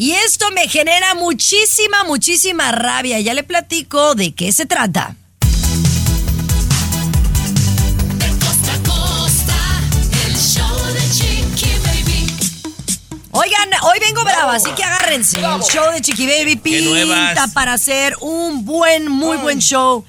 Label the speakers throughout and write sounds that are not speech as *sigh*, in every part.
Speaker 1: Y esto me genera muchísima, muchísima rabia. Ya le platico de qué se trata. Oigan, hoy vengo brava, así que agárrense. El show de Chiqui Baby pinta para hacer un buen, muy buen show.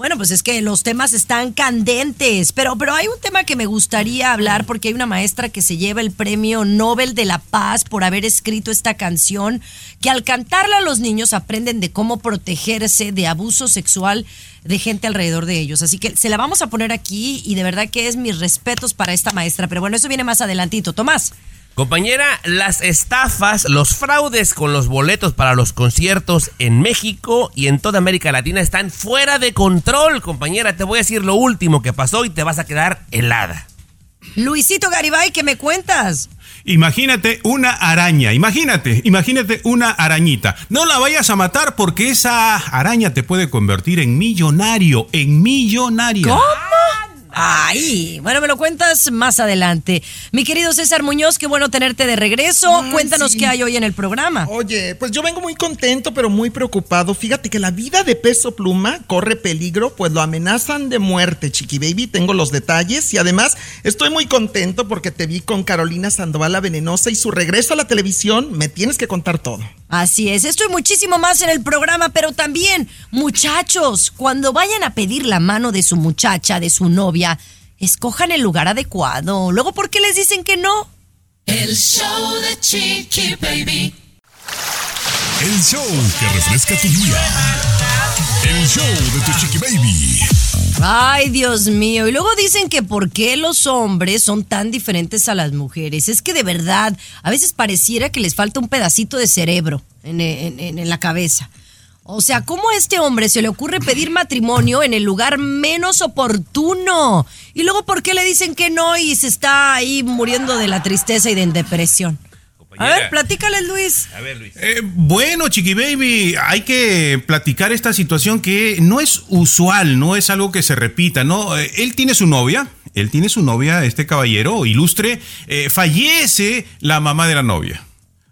Speaker 1: Bueno, pues es que los temas están candentes, pero, pero hay un tema que me gustaría hablar porque hay una maestra que se lleva el premio Nobel de la Paz por haber escrito esta canción, que al cantarla los niños aprenden de cómo protegerse de abuso sexual de gente alrededor de ellos. Así que se la vamos a poner aquí y de verdad que es mis respetos para esta maestra. Pero bueno, eso viene más adelantito. Tomás.
Speaker 2: Compañera, las estafas, los fraudes con los boletos para los conciertos en México y en toda América Latina están fuera de control, compañera. Te voy a decir lo último que pasó y te vas a quedar helada.
Speaker 1: Luisito Garibay, ¿qué me cuentas?
Speaker 3: Imagínate una araña, imagínate, imagínate una arañita. No la vayas a matar porque esa araña te puede convertir en millonario, en millonario.
Speaker 1: ¿Cómo? Ay, bueno, me lo cuentas más adelante. Mi querido César Muñoz, qué bueno tenerte de regreso. Cuéntanos
Speaker 4: sí.
Speaker 1: qué hay hoy en el programa.
Speaker 4: Oye, pues yo vengo muy contento, pero muy preocupado. Fíjate que la vida de Peso Pluma corre peligro, pues lo amenazan de muerte, Chiqui Baby. Tengo los detalles y además estoy muy contento porque te vi con Carolina Sandoval la Venenosa y su regreso a la televisión. Me tienes que contar todo.
Speaker 1: Así es, esto y muchísimo más en el programa, pero también, muchachos, cuando vayan a pedir la mano de su muchacha, de su novia, escojan el lugar adecuado. Luego, ¿por qué les dicen que no?
Speaker 5: El show de Chiqui Baby.
Speaker 6: El show que refresca tu día. El show de tu chiqui baby.
Speaker 1: Ay, Dios mío. Y luego dicen que por qué los hombres son tan diferentes a las mujeres. Es que de verdad, a veces pareciera que les falta un pedacito de cerebro en, en- en- en la cabeza. O sea, ¿cómo a este hombre se le ocurre pedir matrimonio en el lugar menos oportuno? Y luego, ¿por qué le dicen que no y se está ahí muriendo de la tristeza y de depresión? A ver, platícales, Luis.
Speaker 2: A ver, Luis.
Speaker 3: Eh, bueno, Chiqui Baby, hay que platicar esta situación que no es usual, no es algo que se repita, ¿no? Eh, él tiene su novia, él tiene su novia, este caballero ilustre, eh, fallece la mamá de la novia.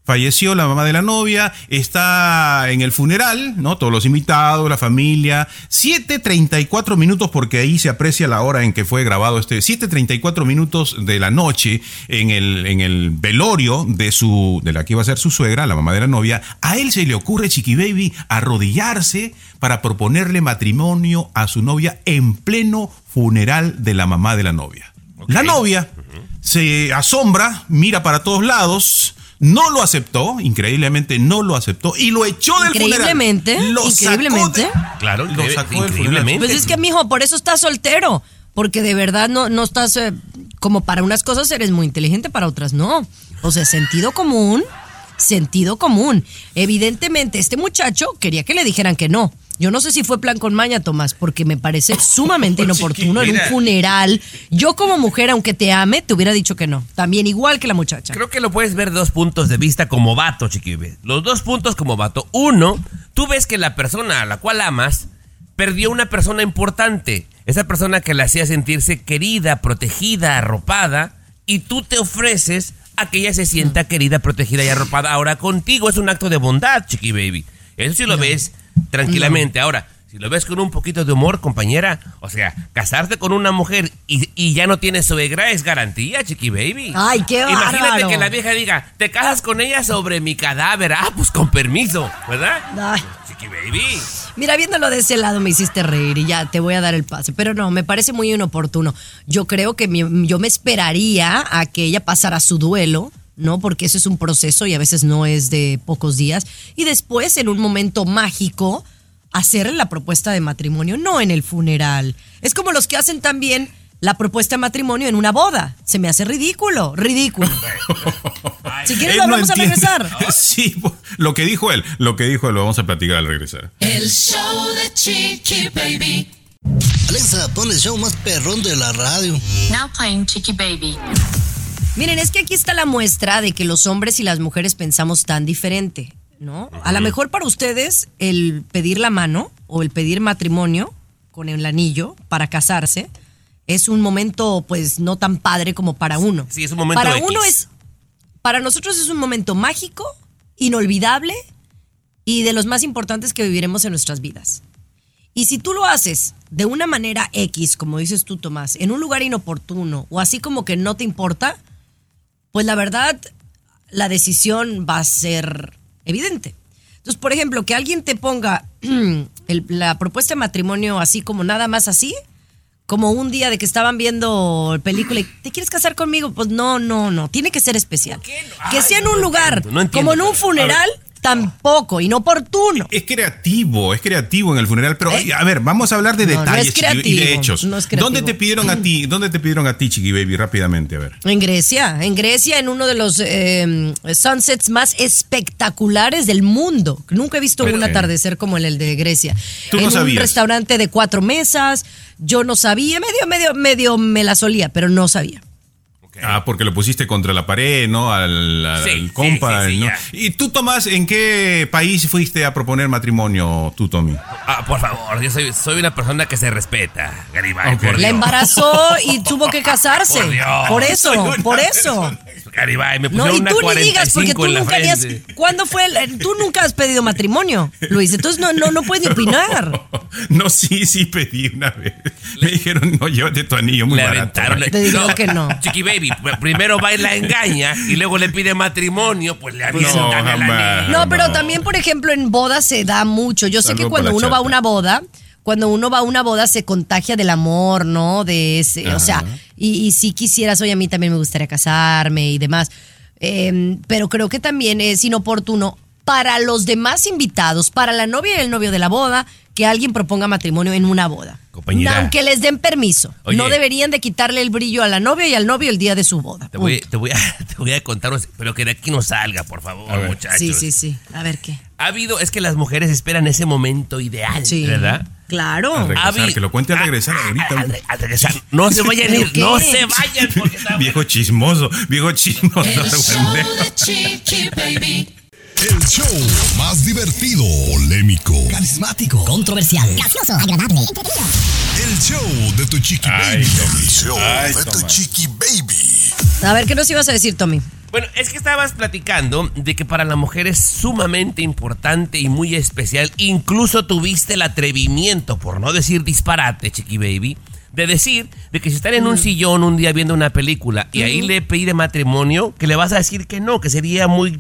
Speaker 3: Falleció la mamá de la novia, está en el funeral, ¿no? Todos los invitados, la familia. 7.34 minutos, porque ahí se aprecia la hora en que fue grabado este. 7.34 minutos de la noche en el, en el velorio de su, de la que iba a ser su suegra, la mamá de la novia. A él se le ocurre, Chiqui Baby, arrodillarse para proponerle matrimonio a su novia en pleno funeral de la mamá de la novia. La novia se asombra, mira para todos lados, no lo aceptó, increíblemente no lo aceptó y lo echó del
Speaker 1: Increíblemente,
Speaker 3: funeral. Lo sacó
Speaker 1: increíblemente.
Speaker 3: de-
Speaker 2: Claro,
Speaker 3: lo sacó del
Speaker 2: increíblemente.
Speaker 1: Pues es que, mijo, por eso estás soltero. Porque de verdad no, no estás. eh, como para unas cosas eres muy inteligente, para otras no. O sea, sentido común. Sentido común. Evidentemente, este muchacho quería que le dijeran que no. Yo no sé si fue plan con maña, Tomás, porque me parece sumamente *laughs* inoportuno en un funeral. Yo como mujer, aunque te ame, te hubiera dicho que no. También igual que la muchacha.
Speaker 2: Creo que lo puedes ver dos puntos de vista como vato, chiquibe. Los dos puntos como vato. Uno, tú ves que la persona a la cual amas perdió una persona importante. Esa persona que la hacía sentirse querida, protegida, arropada. Y tú te ofreces a que ella se sienta querida, protegida y arropada. Ahora contigo es un acto de bondad, chiqui baby. Eso sí lo ves tranquilamente. Ahora, si lo ves con un poquito de humor, compañera, o sea, casarte con una mujer y, y ya no tienes suegra es garantía, chiqui baby.
Speaker 1: Ay, qué
Speaker 2: Imagínate
Speaker 1: bárbaro.
Speaker 2: que la vieja diga, te casas con ella sobre mi cadáver. Ah, pues con permiso, ¿verdad?
Speaker 1: Ay.
Speaker 2: Chiqui baby.
Speaker 1: Mira, viéndolo de ese lado me hiciste reír y ya te voy a dar el pase. Pero no, me parece muy inoportuno. Yo creo que mi- yo me esperaría a que ella pasara su duelo, ¿no? Porque eso es un proceso y a veces no es de pocos días. Y después, en un momento mágico, hacerle la propuesta de matrimonio, no en el funeral. Es como los que hacen también la propuesta de matrimonio en una boda. Se me hace ridículo, ridículo. *laughs* Si quieres, lo
Speaker 3: no
Speaker 1: vamos a
Speaker 3: entiende.
Speaker 1: regresar. *laughs*
Speaker 3: Sí, po- Lo que dijo él, lo que dijo él, lo vamos a platicar al regresar.
Speaker 5: El show de Chiqui Baby.
Speaker 7: Alexa, pon el show más perrón de la radio.
Speaker 8: Now playing Chiqui Baby.
Speaker 1: Miren, es que aquí está la muestra de que los hombres y las mujeres pensamos tan diferente, ¿no? A lo mejor para ustedes el pedir la mano o el pedir matrimonio con el anillo para casarse es un momento pues no tan padre como para uno.
Speaker 2: Sí, es un momento
Speaker 1: Para
Speaker 2: X.
Speaker 1: uno es para nosotros es un momento mágico, inolvidable y de los más importantes que viviremos en nuestras vidas. Y si tú lo haces de una manera X, como dices tú, Tomás, en un lugar inoportuno o así como que no te importa, pues la verdad, la decisión va a ser evidente. Entonces, por ejemplo, que alguien te ponga *clears throat* el- la propuesta de matrimonio así como nada más así, como un día de que estaban viendo película y ¿te quieres casar conmigo? Pues no, no, no, tiene que ser especial. Que sea en un lugar,
Speaker 3: no entiendo.
Speaker 1: como en un funeral, tampoco, inoportuno.
Speaker 3: Es creativo, es creativo en el funeral, pero a ver, vamos a hablar de
Speaker 1: ¿Eh? No, no
Speaker 3: detalles
Speaker 1: es
Speaker 3: Chiqui, y de
Speaker 1: creativo,
Speaker 3: hechos.
Speaker 1: no creativo.
Speaker 3: ¿Dónde te pidieron a ti? ¿Dónde te pidieron a ti, Chiqui Baby? Rápidamente, a ver.
Speaker 1: En Grecia, en Grecia, en uno de los eh, sunsets más espectaculares del mundo. Nunca he visto
Speaker 3: Pero,
Speaker 1: un
Speaker 3: eh,
Speaker 1: atardecer como el de Grecia.
Speaker 3: Tú no
Speaker 1: en un
Speaker 3: sabías.
Speaker 1: restaurante de cuatro mesas, yo no sabía, medio, medio, medio me la solía, pero no sabía.
Speaker 3: Ah, porque lo pusiste contra la pared, ¿no? Al, al-
Speaker 2: Sí,
Speaker 3: al compa,
Speaker 2: sí, sí.
Speaker 3: ¿Y tú, Tomás, en qué país fuiste a proponer matrimonio, tú, Tommy?
Speaker 2: Ah, por favor, yo soy, soy una persona que se respeta, Garibay.
Speaker 3: Ok.
Speaker 2: por
Speaker 1: La embarazó y tuvo que *laughs* casarse.
Speaker 2: Por Dios.
Speaker 1: Por eso, por eso.
Speaker 2: Garibay, me
Speaker 1: No,
Speaker 2: pusieron
Speaker 1: y
Speaker 2: una
Speaker 1: tú ni digas, porque
Speaker 2: 45
Speaker 1: tú nunca habías. ¿Cuándo fue? el- tú nunca has pedido matrimonio, Luis. Entonces no, no, no puedes *laughs* ni opinar.
Speaker 3: No, sí, sí pedí una vez. Me dijeron, no, llévate tu anillo muy
Speaker 2: Le
Speaker 3: barato.
Speaker 2: aventaron.
Speaker 1: Te digo que no.
Speaker 2: Chiqui Baby, pr- primero va y la engaña y luego le pide matrimonio, pues le avientan
Speaker 3: No,
Speaker 2: el anillo.
Speaker 1: No, pero también, por ejemplo, en bodas se da mucho. Yo sé
Speaker 3: Salvo
Speaker 1: que cuando uno va a una boda, cuando uno va a una boda se contagia del amor, ¿no? De ese, o sea, y, y si quisieras, oye, a mí también me gustaría casarme y demás. Eh, pero creo que también es inoportuno para los demás invitados, para la novia y el novio de la boda, que alguien proponga matrimonio en una boda.
Speaker 2: Compañera.
Speaker 1: Aunque les den permiso.
Speaker 2: Oye.
Speaker 1: No deberían de quitarle el brillo a la novia y al novio el día de su boda.
Speaker 2: Te voy, te, voy a, *laughs* te voy a contar, pero que de aquí no salga, por favor, muchachos.
Speaker 1: Sí, sí, sí. A ver qué.
Speaker 2: Ha habido, es que las mujeres esperan ese momento ideal,
Speaker 1: Sí.
Speaker 2: ¿verdad?
Speaker 1: Claro.
Speaker 3: Al regresar, que lo cuente al regresar ahorita.
Speaker 2: Al, al regresar. No se vayan a ir,
Speaker 1: ¿Pero
Speaker 2: no se vayan porque *laughs*
Speaker 3: Viejo chismoso, viejo chismoso.
Speaker 5: El *laughs* show de Chiqui Baby.
Speaker 6: El show más divertido, polémico,
Speaker 7: Carismático, controversial.
Speaker 9: Gracioso, agradable, entretenido.
Speaker 6: el show de tu chiqui
Speaker 3: Ay,
Speaker 6: baby.
Speaker 3: Tommy.
Speaker 6: El show
Speaker 3: Ay,
Speaker 6: de tu
Speaker 3: Tomás.
Speaker 6: chiqui baby.
Speaker 1: A ver, ¿qué nos ibas a decir, Tommy?
Speaker 2: Bueno, es que estabas platicando de que para la mujer es sumamente importante y muy especial. Incluso tuviste el atrevimiento, por no decir disparate, Chiqui Baby, de decir de que si están en un sillón un día viendo una película y ahí le pide matrimonio, que le vas a decir que no, que sería muy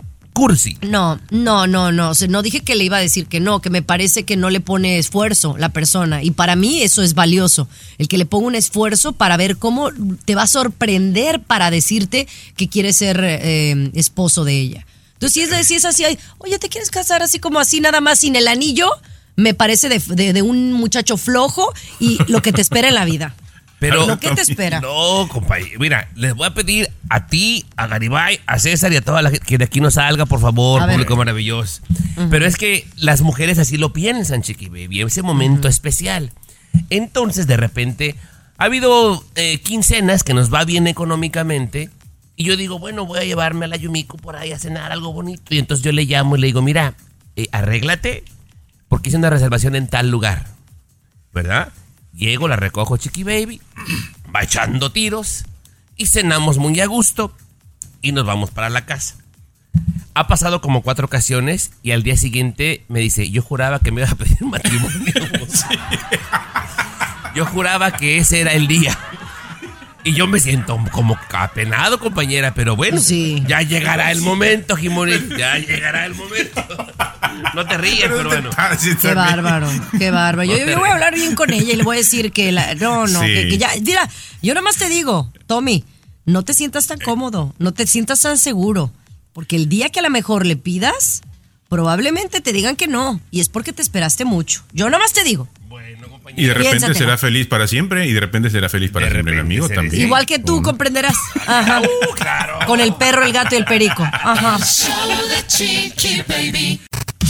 Speaker 1: No, no, no, no. O sea, no dije que le iba a decir que no, que me parece que no le pone esfuerzo la persona. Y para mí eso es valioso. El que le ponga un esfuerzo para ver cómo te va a sorprender para decirte que quiere ser eh, esposo de ella. Entonces, si es, si es así, oye, ¿te quieres casar así como así, nada más sin el anillo? Me parece de un muchacho flojo y lo que te espera en la vida.
Speaker 2: Pero
Speaker 1: ¿Lo que te *laughs* espera?
Speaker 2: No, compañero. Mira, les voy a pedir a ti, a Garibay, a César y a toda la gente que de aquí no salga, por favor,
Speaker 1: A ver.
Speaker 2: público maravilloso. Pero es que las mujeres así lo piensan, Chiqui Baby, ese momento especial. Entonces, de repente, ha habido eh, quincenas que nos va bien económicamente. Y yo digo, bueno, voy a llevarme a la Yumiko por ahí a cenar algo bonito. Y entonces yo le llamo y le digo, mira, eh, arréglate, porque hice una reservación en tal lugar. ¿Verdad? Llego, la recojo, Chiqui Baby, *clears throat* va echando tiros y cenamos muy a gusto y nos vamos para la casa. Ha pasado como cuatro ocasiones y al día siguiente me dice, yo juraba que me iba a pedir *laughs* matrimonio. *laughs* Yo juraba que ese era el día. Y yo me siento como apenado, compañera, pero bueno,
Speaker 1: Sí.
Speaker 2: ya llegará el momento, Jimoniz, ya llegará el momento. No te ríes, pero bueno.
Speaker 1: Qué bárbaro, qué bárbaro. Yo,
Speaker 2: No te
Speaker 1: yo voy a hablar bien con ella y le voy a decir que la, no, no,
Speaker 3: Sí.
Speaker 1: que, que ya, mira, yo nada más te digo, Tommy, no te sientas tan cómodo, no te sientas tan seguro, porque el día que a lo mejor le pidas, probablemente te digan que no, y es porque te esperaste mucho. Yo nada más te digo.
Speaker 3: Y de repente será feliz para siempre y de repente será feliz para siempre el amigo también.
Speaker 1: Igual que tú comprenderás. *laughs* Ajá. Con el perro, el gato y el perico. Ajá.
Speaker 5: Show de Chiqui Baby.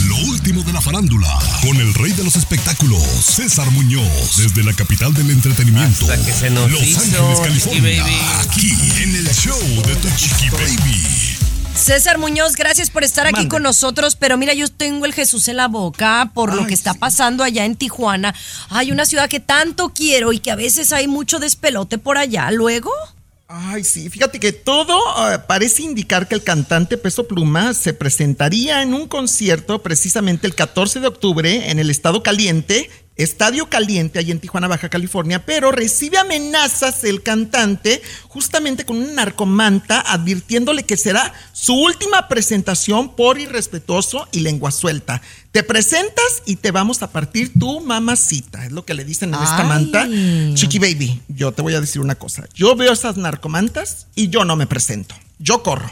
Speaker 6: Lo último de la farándula, con el rey de los espectáculos, César Muñoz, desde la capital del entretenimiento,
Speaker 2: Hasta que se nos
Speaker 6: Los
Speaker 2: hizo,
Speaker 6: Ángeles,
Speaker 2: Chiqui
Speaker 6: California,
Speaker 2: Baby.
Speaker 6: aquí en el show de tu Chiqui Baby.
Speaker 1: César Muñoz, gracias por estar aquí con nosotros, pero mira, yo tengo el Jesús en la boca por lo que está
Speaker 4: sí.
Speaker 1: pasando allá en Tijuana. Hay una ciudad que tanto quiero y que a veces hay mucho despelote por allá. Luego,
Speaker 4: Ay, sí, fíjate que todo eh, parece indicar que el cantante Peso Pluma se presentaría en un concierto precisamente el 14 de octubre en el Estado Caliente, Estadio Caliente, allí en Tijuana, Baja California, pero recibe amenazas el cantante justamente con un narcomanta advirtiéndole que será su última presentación por irrespetuoso y lengua suelta. Te presentas y te vamos a partir tu mamacita, es lo que le dicen en esta manta. Chiqui Baby, yo te voy a decir una cosa. Yo veo esas narcomantas y yo no me presento. Yo corro.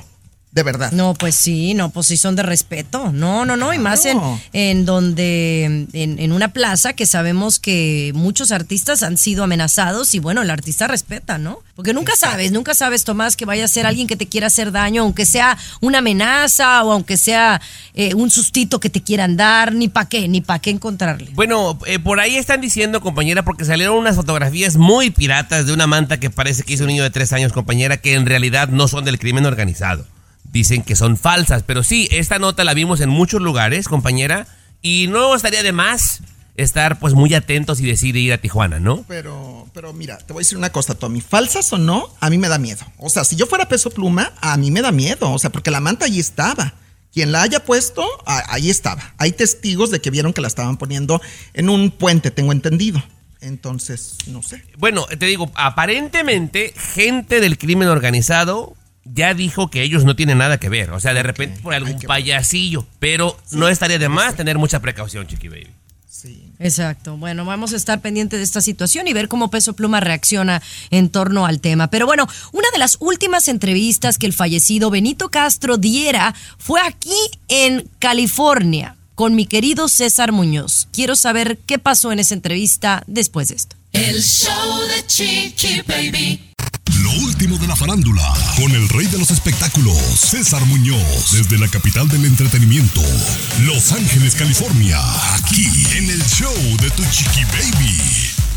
Speaker 4: De verdad.
Speaker 1: no, pues sí, no, pues sí son de respeto. No, no, no, y más en, en donde, en, en una plaza que sabemos que muchos artistas han sido amenazados y bueno, el artista respeta, ¿no? Porque nunca sabes, nunca sabes, Tomás, que vaya a ser alguien que te quiera hacer daño, aunque sea una amenaza o aunque sea eh, un sustito que te quieran dar, ni pa' qué, ni pa' qué encontrarle.
Speaker 2: Bueno, eh, por ahí están diciendo, compañera, porque salieron unas fotografías muy piratas de una manta que parece que hizo un niño de tres años, compañera, que en realidad no son del crimen organizado. Dicen que son falsas, pero sí, esta nota la vimos en muchos lugares, compañera, y no estaría de más estar pues muy atentos y decidir ir a Tijuana, ¿no?
Speaker 4: Pero, pero mira, te voy a decir una cosa, Tommy. Falsas o no, a mí me da miedo. O sea, si yo fuera peso pluma, a mí me da miedo. O sea, porque la manta ahí estaba. Quien la haya puesto, ahí estaba. Hay testigos de que vieron que la estaban poniendo en un puente, tengo entendido. Entonces, no sé.
Speaker 2: Bueno, te digo, aparentemente gente del crimen organizado ya dijo que ellos no tienen nada que ver. O sea, de repente por algún payasillo. Pero no estaría de más tener mucha precaución, Chiqui Baby.
Speaker 1: Exacto. Bueno, vamos a estar pendientes de esta situación y ver cómo Peso Pluma reacciona en torno al tema. Pero bueno, una de las últimas entrevistas que el fallecido Benito Castro diera fue aquí en California con mi querido César Muñoz. Quiero saber qué pasó en esa entrevista después de esto.
Speaker 5: El show de Chiqui Baby.
Speaker 6: Lo último de la farándula, con el rey de los espectáculos, César Muñoz, desde la capital del entretenimiento, Los Ángeles, California, aquí en el show de tu Chiqui Baby.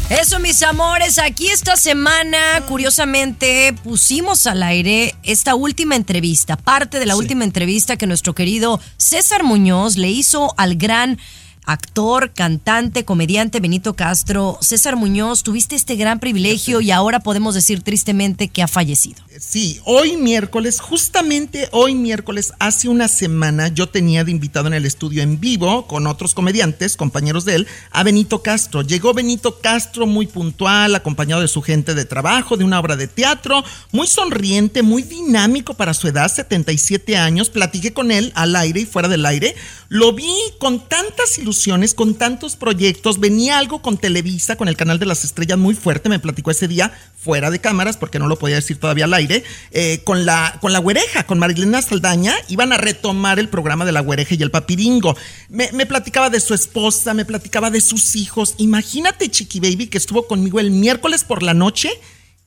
Speaker 1: Eso, mis amores, aquí esta semana, curiosamente, pusimos al aire esta última entrevista, parte de la última entrevista que nuestro querido César Muñoz le hizo al gran actor, cantante, comediante Benito Castro. César Muñoz, tuviste este gran privilegio y ahora podemos decir tristemente que ha fallecido.
Speaker 4: Sí, hoy miércoles, justamente hoy miércoles, hace una semana, yo tenía de invitado en el estudio en vivo con otros comediantes, compañeros de él, a Benito Castro. Llegó Benito Castro muy puntual, acompañado de su gente de trabajo, de una obra de teatro, muy sonriente, muy dinámico para su edad, 77 años. Platiqué con él al aire y fuera del aire. Lo vi con tantas ilusiones, con tantos proyectos. Venía algo con Televisa, con el canal de las estrellas muy fuerte. Me platicó ese día fuera de cámaras, porque no lo podía decir todavía al aire, eh, con, la, con la con Marilena Saldaña, iban a retomar el programa de la güereja y el papiringo. Me, me platicaba de su esposa, me platicaba de sus hijos. Imagínate, Chiqui Baby, que estuvo conmigo el miércoles por la noche.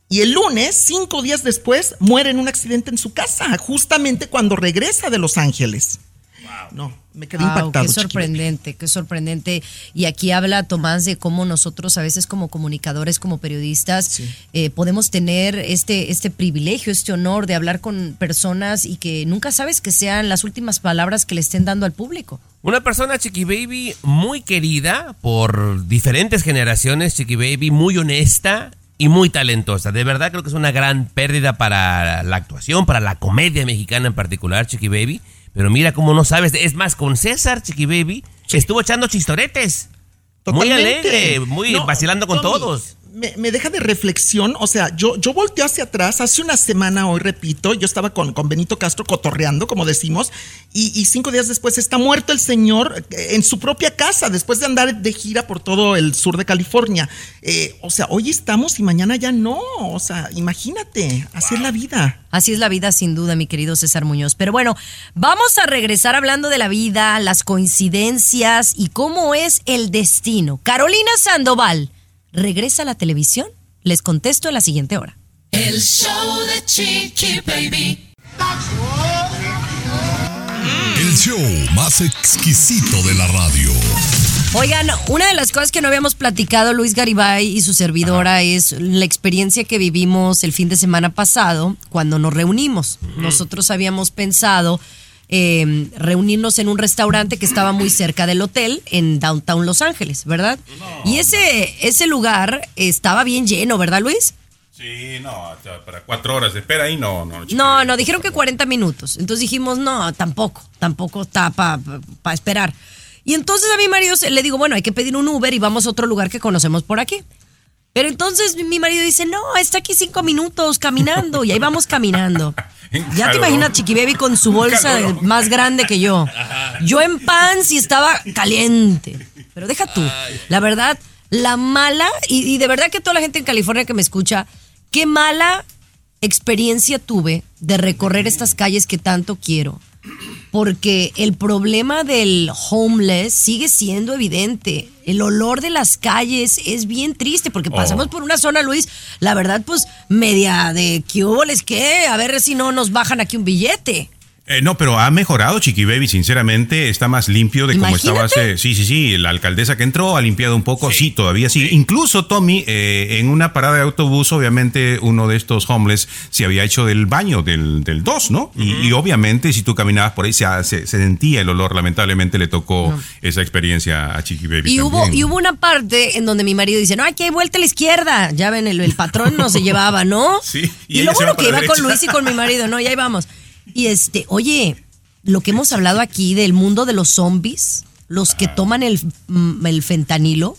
Speaker 4: Y el lunes, cinco días después, muere en un accidente en su casa, justamente cuando regresa de Los Ángeles. No, me quedé
Speaker 1: Wow,
Speaker 4: impactado.
Speaker 1: Qué sorprendente, qué sorprendente. Y aquí habla Tomás de cómo nosotros a veces como comunicadores, como periodistas, eh, podemos tener este, este privilegio, este honor de hablar con personas y que nunca sabes que sean las últimas palabras que le estén dando al público.
Speaker 2: Una persona, Chiqui Baby, muy querida por diferentes generaciones, Chiqui Baby, muy honesta y muy talentosa. De verdad creo que es una gran pérdida para la actuación, para la comedia mexicana en particular, Chiqui Baby. Pero mira cómo no sabes. Es más, con César, Chiqui Baby, estuvo echando chistoretes. Muy
Speaker 4: Totalmente.
Speaker 2: alegre, muy
Speaker 4: No,
Speaker 2: vacilando con
Speaker 4: Tommy,
Speaker 2: todos.
Speaker 4: Me, me deja de reflexión. O sea, yo, yo volteo hacia atrás. Hace una semana, hoy repito, yo estaba con, con Benito Castro cotorreando, como decimos, y, y cinco días después está muerto el señor eh, en su propia casa, después de andar de gira por todo el sur de California. Eh, o sea, hoy estamos y mañana ya no. O sea, imagínate, así es la vida.
Speaker 1: Así es la vida, sin duda, mi querido César Muñoz. Pero bueno, vamos a regresar hablando de la vida, las coincidencias y cómo es el destino. Carolina Sandoval, ¿regresa a la televisión? Les contesto en la siguiente hora.
Speaker 5: El show de Chiqui Baby.
Speaker 6: El show más exquisito de la radio.
Speaker 1: Oigan, una de las cosas que no habíamos platicado Luis Garibay y su servidora es la experiencia que vivimos el fin de semana pasado cuando nos reunimos. Nosotros habíamos pensado eh, reunirnos en un restaurante que estaba muy cerca del hotel en Downtown Los Ángeles, ¿verdad? Y ese, ese lugar estaba bien lleno, ¿verdad Luis?
Speaker 3: Sí, no, para cuatro horas de espera ahí no, no.
Speaker 1: No, no, dijeron que 40 minutos. Entonces dijimos, no, tampoco, tampoco está para esperar. Y entonces a mi marido se- le digo, bueno, hay que pedir un Uber y vamos a otro lugar que conocemos por aquí. Pero entonces mi- marido dice, no, está aquí cinco minutos caminando y ahí vamos caminando. *laughs* Ya te imaginas Chiqui Baby con su bolsa más grande que yo. Yo en pants y estaba caliente. Pero deja tú, la verdad, la mala, y, y de verdad que toda la gente en California que me escucha, qué mala experiencia tuve de recorrer estas calles que tanto quiero. Porque el problema del homeless sigue siendo evidente. El olor de las calles es bien triste porque
Speaker 3: Oh.
Speaker 1: pasamos por una zona, Luis, la verdad, pues media de les qué, a ver si no nos bajan aquí un billete.
Speaker 3: Eh, no, pero ha mejorado Chiqui Baby, sinceramente, está más limpio de como estaba hace. Sí, sí, sí, la alcaldesa que entró ha limpiado un poco, sí, todavía sí. Incluso Tommy, eh, en una parada de autobús, obviamente uno de estos homeless se había hecho del baño del, del 2, ¿no? Y, y obviamente si tú caminabas por ahí se, se- se sentía el olor, lamentablemente le tocó esa experiencia a Chiqui Baby.
Speaker 1: Y hubo, y hubo una parte en donde mi marido dice, no, aquí hay vuelta a la izquierda. Ya ven, el, el patrón no se *laughs* llevaba, ¿no?
Speaker 3: Sí,
Speaker 1: Y, lo
Speaker 3: se
Speaker 1: bueno
Speaker 3: va
Speaker 1: que iba con. Luis y con mi marido, ¿no? Y ahí vamos. Y este, oye, lo que hemos hablado aquí del mundo de los zombies, los que toman el, mm, el fentanilo,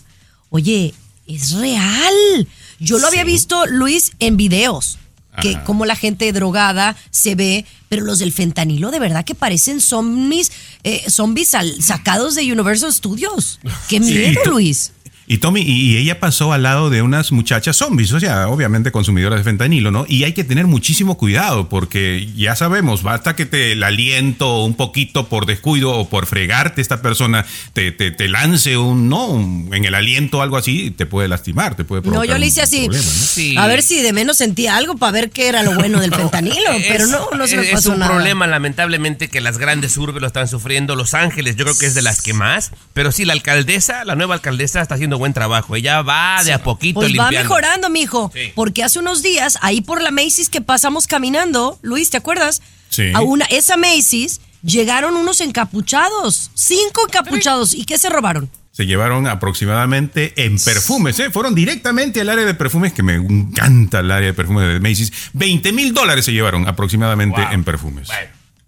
Speaker 1: oye, es real. Yo lo había visto, Luis, en videos. Que como la gente drogada se ve, pero los del fentanilo de verdad que parecen zombies, eh, zombies al- sacados de Universal Studios. Qué miedo, Luis.
Speaker 3: Y Tommy, y, y ella pasó al lado de unas muchachas zombies, o sea, obviamente consumidoras de fentanilo, ¿no? Y hay que tener muchísimo cuidado porque ya sabemos, basta que te el aliento un poquito por descuido o por fregarte esta persona, te, te, te lance un, no, Un- en el aliento o algo así, te puede lastimar, te puede
Speaker 1: No,
Speaker 3: provocar
Speaker 1: yo le
Speaker 3: un
Speaker 1: hice así.
Speaker 3: problema, ¿no?
Speaker 2: Sí.
Speaker 1: A ver si de menos sentía algo para ver qué era lo bueno del *laughs* fentanilo. pero no, no se me
Speaker 2: es,
Speaker 1: pasó
Speaker 2: es un
Speaker 1: nada.
Speaker 2: problema, lamentablemente, que las grandes urbes lo están sufriendo. Los Ángeles, yo creo que es de las que más. Pero sí, la alcaldesa, la nueva alcaldesa, está haciendo buen trabajo. Ella va de a poquito
Speaker 1: Pues va mejorando, mijo.
Speaker 2: Sí.
Speaker 1: Porque hace unos días, ahí por la Macy's que pasamos caminando, Luis, ¿te acuerdas?
Speaker 3: Sí.
Speaker 1: A una, esa Macy's llegaron unos encapuchados. Cinco encapuchados. ¿Y qué se robaron?
Speaker 3: Se llevaron aproximadamente en perfumes, ¿eh? Fueron directamente al área de perfumes, que me encanta el área de perfumes de Macy's. 20 mil dólares se llevaron aproximadamente en perfumes.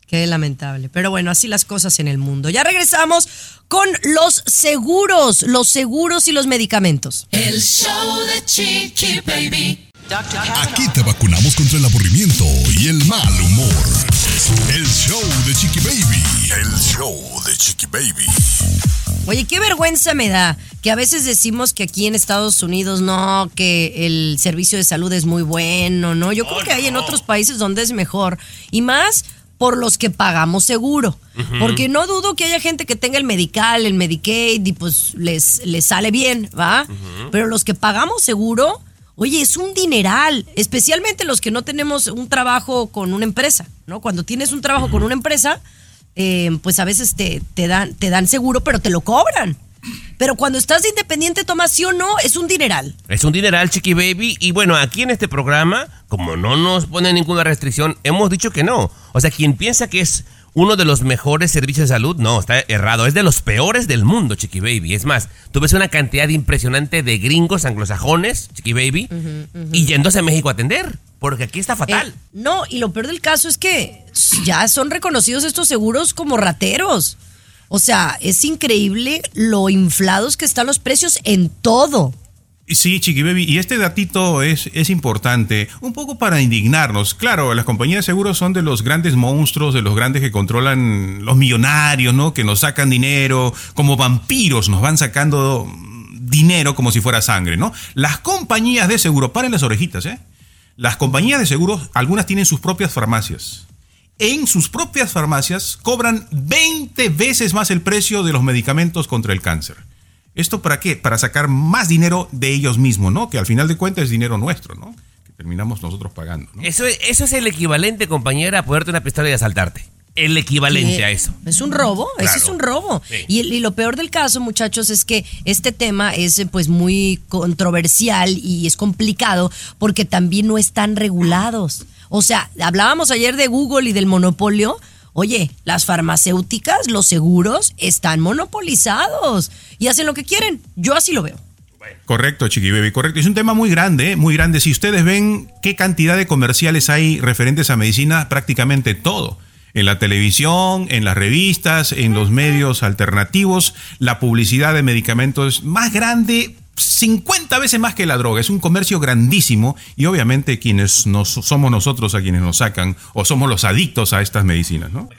Speaker 1: Qué lamentable. Pero bueno, así las cosas en el mundo. Ya regresamos con los seguros, los seguros y los medicamentos.
Speaker 5: El show de Chiqui Baby.
Speaker 6: Aquí te vacunamos contra el aburrimiento y el mal humor. El show de Chiqui Baby. El show de Chiqui Baby.
Speaker 1: Oye, qué vergüenza me da que a veces decimos que aquí en Estados Unidos no, que el servicio de salud es muy bueno, ¿no? Yo creo que hay en otros países donde es mejor. Y más por los que pagamos seguro. Porque no dudo que haya gente que tenga el medical, el Medicaid y pues les, les sale bien, ¿va? Pero los que pagamos seguro, oye, es un dineral, especialmente los que no tenemos un trabajo con una empresa, ¿no? Cuando tienes un trabajo con una empresa, eh, pues a veces te, te, dan, te dan seguro, pero te lo cobran. Pero cuando estás de independiente, Tomás, sí o no, es un dineral.
Speaker 2: Es un dineral, Chiqui Baby. Y bueno, aquí en este programa, como no nos pone ninguna restricción, hemos dicho que no. O sea, quien piensa que es uno de los mejores servicios de salud, no, está errado. Es de los peores del mundo, Chiqui Baby. Es más, tú ves una cantidad impresionante de gringos anglosajones, Chiqui Baby, y yéndose a México a atender. Porque aquí está fatal.
Speaker 1: Eh, no, y lo peor del caso es que ya son reconocidos estos seguros como rateros. O sea, es increíble lo inflados que están los precios en todo.
Speaker 3: Sí, Chiqui Baby, y este datito es, es importante, un poco para indignarnos. Claro, las compañías de seguros son de los grandes monstruos, de los grandes que controlan los millonarios, ¿no? Que nos sacan dinero, como vampiros nos van sacando dinero como si fuera sangre, ¿no? Las compañías de seguro, paren las orejitas, ¿eh? Las compañías de seguros, algunas tienen sus propias farmacias. En sus propias farmacias cobran 20 veces más el precio de los medicamentos contra el cáncer. ¿Esto para qué? Para sacar más dinero de ellos mismos, ¿no? Que al final de cuentas es dinero nuestro, ¿no? Que terminamos nosotros pagando. ¿no?
Speaker 2: Eso, es- eso es el equivalente, compañera, a ponerte una pistola y asaltarte. El equivalente a eso.
Speaker 1: Es un robo, ese
Speaker 2: Claro.
Speaker 1: es un robo.
Speaker 2: Sí.
Speaker 1: Y, y lo peor del caso, muchachos, es que este tema es eh, pues muy controversial y es complicado porque también no están regulados. O sea, hablábamos ayer de Google y del monopolio. Oye, las farmacéuticas, los seguros están monopolizados y hacen lo que quieren. Yo así lo veo.
Speaker 3: Correcto, Chiqui Baby, correcto. Es un tema muy grande, ¿eh? muy grande. Si ustedes ven qué cantidad de comerciales hay referentes a medicina, prácticamente todo. En la televisión, en las revistas, en los medios alternativos, la publicidad de medicamentos más grande, 50 veces más que la droga. Es un comercio grandísimo y obviamente quienes nos, somos nosotros a quienes nos sacan o somos los adictos a estas medicinas, ¿no?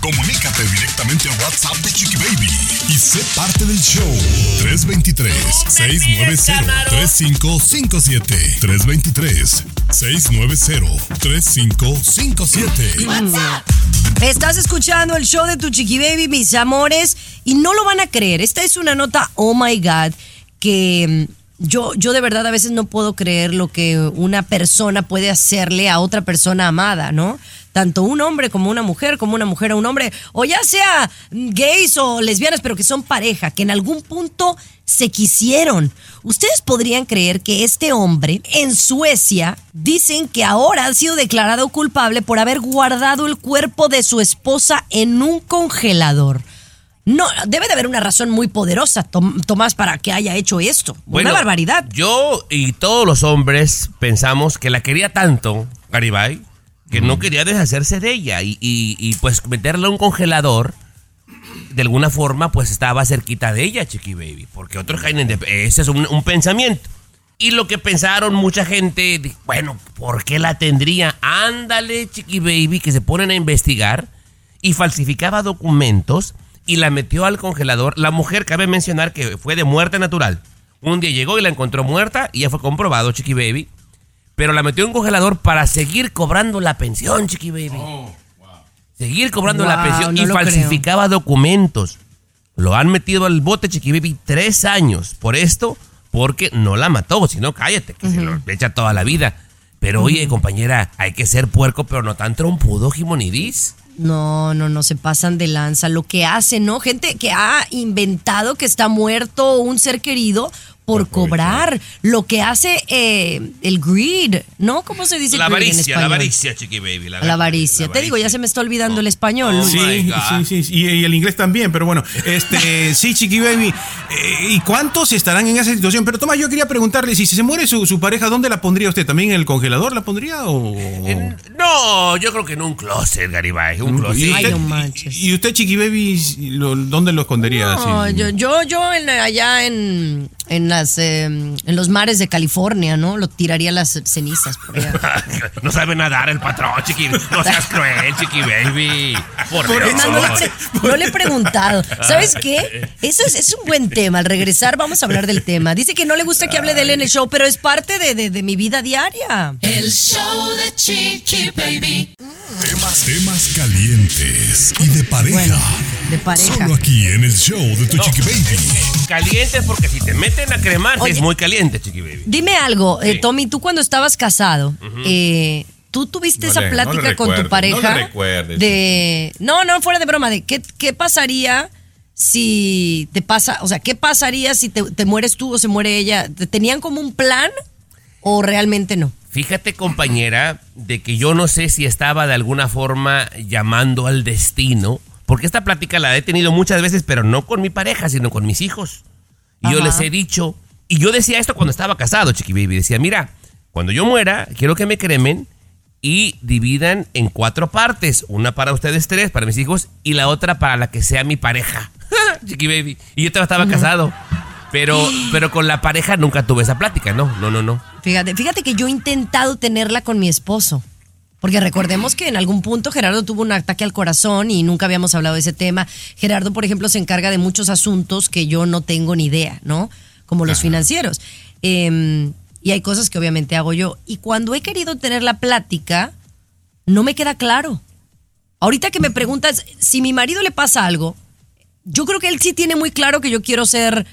Speaker 6: Comunícate directamente a WhatsApp de Chiqui Baby y sé parte del show. 323-690-3557. 323-690-3557.
Speaker 1: Estás escuchando el show de tu chiqui baby, mis amores, y no lo van a creer. Esta es una nota, oh my God, que mm, yo, yo de verdad a veces no puedo creer lo que una persona puede hacerle a otra persona amada, ¿no? Tanto un hombre como una mujer, como una mujer a un hombre, o ya sea gays o lesbianas, pero que son pareja, que en algún punto se quisieron. ¿Ustedes podrían creer que este hombre en Suecia dicen que ahora ha sido declarado culpable por haber guardado el cuerpo de su esposa en un congelador? No, debe de haber una razón muy poderosa, Tom- Tomás, para que haya hecho esto.
Speaker 2: Bueno,
Speaker 1: una barbaridad.
Speaker 2: Yo y todos los hombres pensamos que la quería tanto, Garibay, que no quería deshacerse de ella y, y- y, pues meterla a un congelador. De alguna forma, pues estaba cerquita de ella, Chiqui Baby. Porque otros caen en. de- Ese es un, un pensamiento. Y lo que pensaron mucha gente, bueno, ¿por qué la tendría? Ándale, Chiqui Baby, que se ponen a investigar y falsificaba documentos y la metió al congelador. La mujer, cabe mencionar que fue de muerte natural. Un día llegó y la encontró muerta y ya fue comprobado, Chiqui Baby. Pero la metió en un congelador para seguir cobrando la pensión, Chiqui Baby. Seguir cobrando la pensión
Speaker 1: no
Speaker 2: y falsificaba documentos. Lo han metido al bote, Chiqui Baby, tres años por esto, porque no la mató, sino cállate, que se lo echa toda la vida. Pero oye, compañera, hay que ser puerco, pero no tan trompudo, Jimonidis.
Speaker 1: No, no, no se pasan de lanza. Lo que hacen, ¿no? Gente que ha inventado que está muerto un ser querido por cobrar. Lo que hace eh, el greed, ¿no? ¿Cómo se dice
Speaker 2: La
Speaker 1: greed en
Speaker 2: avaricia, la avaricia, Chiqui Baby.
Speaker 1: La avaricia. Te digo, ya se me está olvidando el español.
Speaker 2: Oh,
Speaker 3: Sí, sí, sí, y, y el inglés también, pero bueno, este, *laughs* sí, Chiqui Baby. eh, ¿Y cuántos estarán en esa situación? Pero Tomás, yo quería preguntarle, si se muere su, su pareja, ¿dónde la pondría usted? ¿También en el congelador la pondría o...?
Speaker 2: No, yo creo que en un closet, Garibay. Un closet.
Speaker 3: ¿Y
Speaker 1: Ay,
Speaker 3: usted,
Speaker 1: no manches.
Speaker 3: y usted, Chiqui Baby, lo- dónde lo escondería?
Speaker 1: No,
Speaker 3: así?
Speaker 1: yo, yo, yo en- allá en, en, las, eh, en los mares de California, ¿no? Lo tiraría a las cenizas por allá. *laughs*
Speaker 2: no sabe nadar el patrón, Chiqui. No seas cruel, Chiqui Baby. Por,
Speaker 3: Por
Speaker 2: Dios.
Speaker 3: eso
Speaker 1: No, no, le no le he preguntado. ¿Sabes qué? Eso es, es un buen tema. Al regresar vamos a hablar del tema. Dice que no le gusta que hable de él en el show, pero es parte de, de- de mi vida diaria.
Speaker 5: El show de Chiqui Baby.
Speaker 6: Temas, temas calientes y de pareja.
Speaker 1: Bueno, de pareja.
Speaker 6: Solo aquí en el show de tu Chiqui Baby.
Speaker 2: Calientes porque si te meten a cremar
Speaker 1: Oye.
Speaker 2: es muy caliente, Chiqui Baby.
Speaker 1: Dime algo, eh. Tommy, tú cuando estabas casado, eh, ¿tú tuviste
Speaker 3: No
Speaker 1: esa
Speaker 3: le- no
Speaker 1: plática con tu pareja?
Speaker 3: no recuerdes.
Speaker 1: De, no, no, fuera de broma, de qué, qué pasaría si te pasa, o sea, ¿qué pasaría si te, te mueres tú o se muere ella? ¿Te ¿Tenían como un plan o realmente no?
Speaker 2: Fíjate, compañera, de que yo no sé si estaba de alguna forma llamando al destino, porque esta plática la he tenido muchas veces, pero no con mi pareja, sino con mis hijos. Y yo les he dicho, y yo decía esto cuando estaba casado, Chiqui Baby, decía, mira, cuando yo muera, quiero que me cremen y dividan en cuatro partes, una para ustedes tres, para mis hijos, y la otra para la que sea mi pareja. *laughs* Chiqui Baby. Y yo estaba casado. Pero, pero con la pareja nunca tuve esa plática, no, no, no, no.
Speaker 1: Fíjate, fíjate que yo he intentado tenerla con mi esposo. Porque recordemos que en algún punto Gerardo tuvo un ataque al corazón y nunca habíamos hablado de ese tema. Gerardo, por ejemplo, se encarga de muchos asuntos que yo no tengo ni idea, ¿no? Como los financieros. Em, y hay cosas que obviamente hago yo. Y cuando he querido tener la plática, no me queda claro. Ahorita que me preguntas si mi marido le pasa algo, yo creo que él sí tiene muy claro que yo quiero ser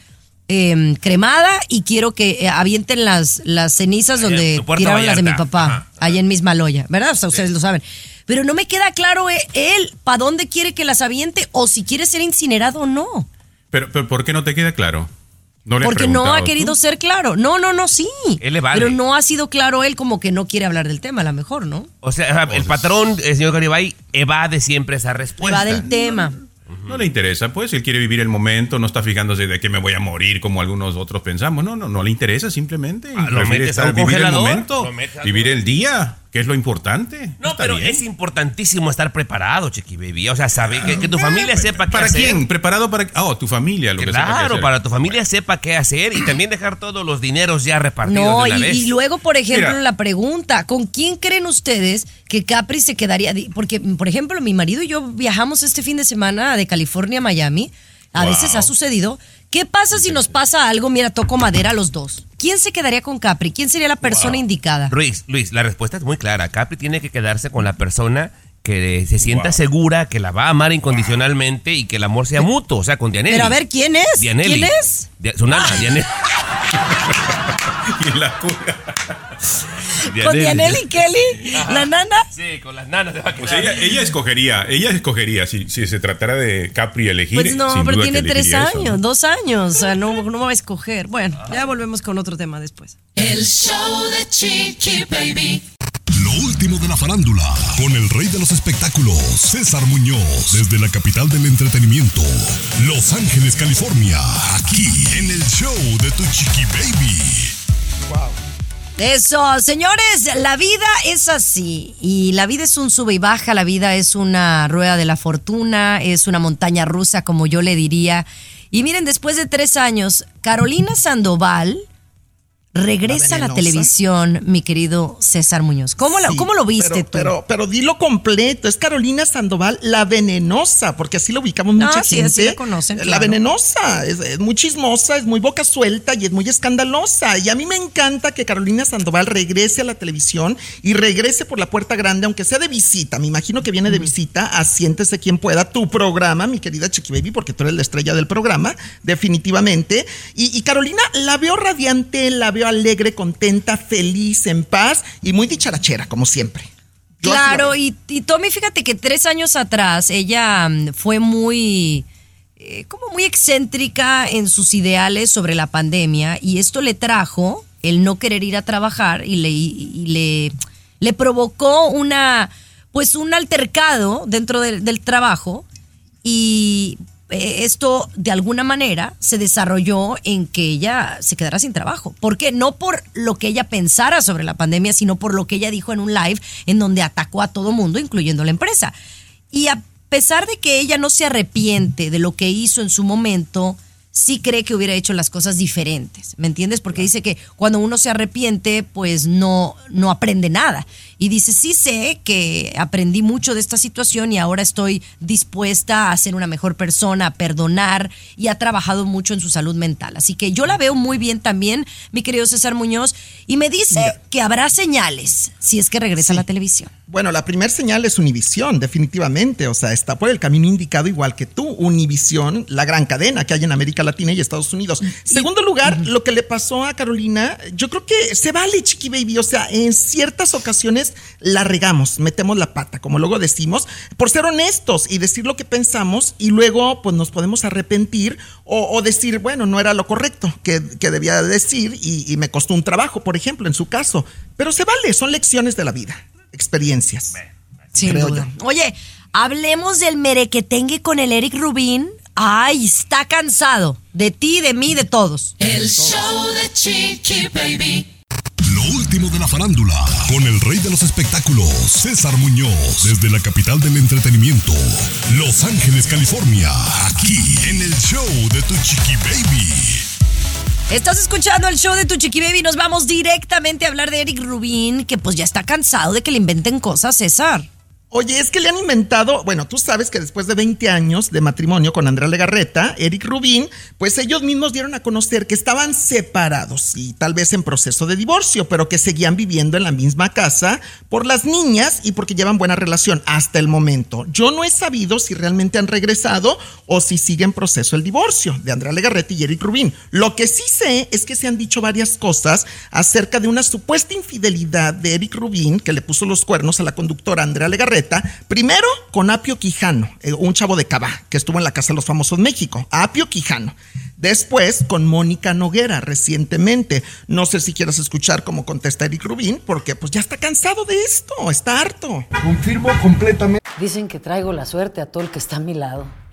Speaker 1: em, cremada y quiero que eh, avienten las, las cenizas
Speaker 2: Allá
Speaker 1: donde tiraron las de mi papá,
Speaker 2: Ajá,
Speaker 1: allá en Mismaloya, ¿verdad? O sea, ustedes lo saben. Pero no me queda claro eh, él para dónde quiere que las aviente o si quiere ser incinerado o no.
Speaker 3: Pero, pero ¿por qué no te queda claro? ¿No le has
Speaker 1: Porque no ha
Speaker 3: tú?
Speaker 1: querido ser claro. No, no, no, sí.
Speaker 2: Él le vale.
Speaker 1: Pero no ha sido claro él como que no quiere hablar del tema, a lo mejor, ¿no?
Speaker 2: O sea, el patrón, el señor Garibay, evade siempre esa respuesta.
Speaker 1: Va del tema.
Speaker 3: No le interesa, pues, él quiere vivir el momento, no está fijándose de que me voy a morir como algunos otros pensamos. No, no, no le interesa simplemente.
Speaker 2: Ah, lo metes a un
Speaker 3: vivir el momento, vivir el día, que es lo importante.
Speaker 2: No,
Speaker 3: Está
Speaker 2: pero
Speaker 3: bien.
Speaker 2: es importantísimo estar preparado, Chiqui Baby. O sea, saber que, que tu familia sepa qué
Speaker 3: ¿Para
Speaker 2: hacer.
Speaker 3: quién? ¿Preparado para.? Oh, tu familia, lo que sepa
Speaker 2: Claro, para tu familia sepa qué hacer y también dejar todos los dineros ya repartidos
Speaker 1: No,
Speaker 2: de una
Speaker 1: y,
Speaker 2: vez.
Speaker 1: y luego, por ejemplo,
Speaker 3: Mira.
Speaker 1: la pregunta, ¿con quién creen ustedes que Capri se quedaría? Porque, por ejemplo, mi marido y yo viajamos este fin de semana de California a Miami. A
Speaker 3: Wow.
Speaker 1: veces ha sucedido. ¿Qué pasa si nos pasa algo? Mira, toco madera a los dos. ¿Quién se quedaría con Capri? ¿Quién sería la persona indicada?
Speaker 2: Luis, Luis, la respuesta es muy clara. Capri tiene que quedarse con la persona que se sienta
Speaker 3: Wow.
Speaker 2: segura, que la va a amar incondicionalmente y que el amor sea mutuo, o sea, con Dianelli.
Speaker 1: Pero a ver, ¿quién es?
Speaker 2: Dianelli.
Speaker 1: ¿Quién es?
Speaker 2: Dia- su nana, *laughs* Dianelli. *laughs*
Speaker 3: Y la cura.
Speaker 1: ¿Con Dianelli Kelly? ¿La nana?
Speaker 2: Sí, con las nanas a
Speaker 3: Pues ella, ella escogería, ella escogería, si, si se tratara de Capri elegir.
Speaker 1: Pues no,
Speaker 3: sin
Speaker 1: pero
Speaker 3: duda
Speaker 1: tiene tres
Speaker 3: eso,
Speaker 1: años,
Speaker 3: ¿no?
Speaker 1: dos años. O sea, no, no me va a escoger. Bueno, ya volvemos con otro tema después.
Speaker 5: El show de Chiqui Baby.
Speaker 6: Lo último de la farándula, con el rey de los espectáculos, César Muñoz, desde la capital del entretenimiento, Los Ángeles, California, aquí en el show de Tu Chiqui Baby.
Speaker 1: Eso, señores, la vida es así. Y la vida es un sube y baja, la vida es una rueda de la fortuna, es una montaña rusa, como yo le diría. Y miren, después de tres años, Carolina Sandoval regresa a la televisión, mi querido César Muñoz. ¿Cómo, lo-
Speaker 4: Sí,
Speaker 1: cómo lo viste
Speaker 4: pero,
Speaker 1: tú?
Speaker 4: Pero, pero dilo completo. Es Carolina Sandoval, la venenosa, porque así lo ubicamos mucha
Speaker 1: Ah, sí,
Speaker 4: gente.
Speaker 1: así la conocen,
Speaker 4: La
Speaker 1: claro.
Speaker 4: venenosa. Es, es muy chismosa, es muy boca suelta y es muy escandalosa. Y a mí me encanta que Carolina Sandoval regrese a la televisión y regrese por la puerta grande, aunque sea de visita. Me imagino que viene de visita a Siéntese quien pueda, tu programa, mi querida Chiqui Baby, porque tú eres la estrella del programa, definitivamente. Y, y Carolina la veo radiante, la veo alegre, contenta, feliz, en paz y muy dicharachera, como siempre. Yo
Speaker 1: Claro, y, y Tommy, fíjate que tres años atrás ella mm, fue muy, eh, como muy excéntrica en sus ideales sobre la pandemia y esto le trajo el no querer ir a trabajar y le, y le, le provocó una, pues un altercado dentro del- del trabajo y esto de alguna manera se desarrolló en que ella se quedara sin trabajo. ¿Por qué? No por lo que ella pensara sobre la pandemia, sino por lo que ella dijo en un live en donde atacó a todo mundo, incluyendo la empresa. Y a pesar de que ella no se arrepiente de lo que hizo en su momento, sí cree que hubiera hecho las cosas diferentes. ¿Me entiendes? Porque dice que cuando uno se arrepiente, pues no, no aprende nada. Y dice, sí sé que aprendí mucho de esta situación y ahora estoy dispuesta a ser una mejor persona, a perdonar y ha trabajado mucho en su salud mental. Así que yo la veo muy bien también, mi querido César Muñoz, y me dice que habrá señales si es que regresa a la televisión.
Speaker 4: Bueno, la primera señal es Univisión, definitivamente. O sea, está por el camino indicado igual que tú. Univisión, la gran cadena que hay en América Latina y Estados Unidos. Segundo lugar, lo que le pasó a Carolina, yo creo que se vale, Chiqui Baby. O sea, en ciertas ocasiones la regamos, metemos la pata, como luego decimos, por ser honestos y decir lo que pensamos y luego pues nos podemos arrepentir o, o decir, bueno, no era lo correcto que, que debía decir y, y me costó un trabajo, por ejemplo, en su caso. Pero se vale, son lecciones de la vida, experiencias.
Speaker 1: Sin
Speaker 4: creo
Speaker 1: duda. Oye, hablemos del merequetengue con el Eric Rubín. Ay, está cansado. De ti, de mí, de todos.
Speaker 5: El show de Chiqui Baby.
Speaker 6: Lo último de la farándula, con el rey de los espectáculos, César Muñoz, desde la capital del entretenimiento, Los Ángeles, California, aquí en el show de Tu Chiqui Baby.
Speaker 1: Estás escuchando el show de tu chiqui baby. Nos vamos directamente a hablar de Eric Rubin, que pues ya está cansado de que le inventen cosas, César.
Speaker 4: Oye, es que le han inventado, bueno, tú sabes que después de 20 años de matrimonio con Andrea Legarreta, Eric Rubin, pues ellos mismos dieron a conocer que estaban separados y tal vez en proceso de divorcio, pero que seguían viviendo en la misma casa por las niñas y porque llevan buena relación hasta el momento. Yo no he sabido si realmente han regresado o si sigue en proceso el divorcio de Andrea Legarreta y Eric Rubin. Lo que sí sé es que se han dicho varias cosas acerca de una supuesta infidelidad de Eric Rubin que le puso los cuernos a la conductora Andrea Legarreta primero con Apio Quijano, eh, un chavo de Cabá, que estuvo en la Casa de los Famosos México, Apio Quijano. Después con Mónica Noguera recientemente. No sé si quieras escuchar cómo contesta Eric Rubin, porque pues ya está cansado de esto, está harto.
Speaker 9: Confirmo completamente.
Speaker 10: Dicen que traigo la suerte a todo el que está a mi lado.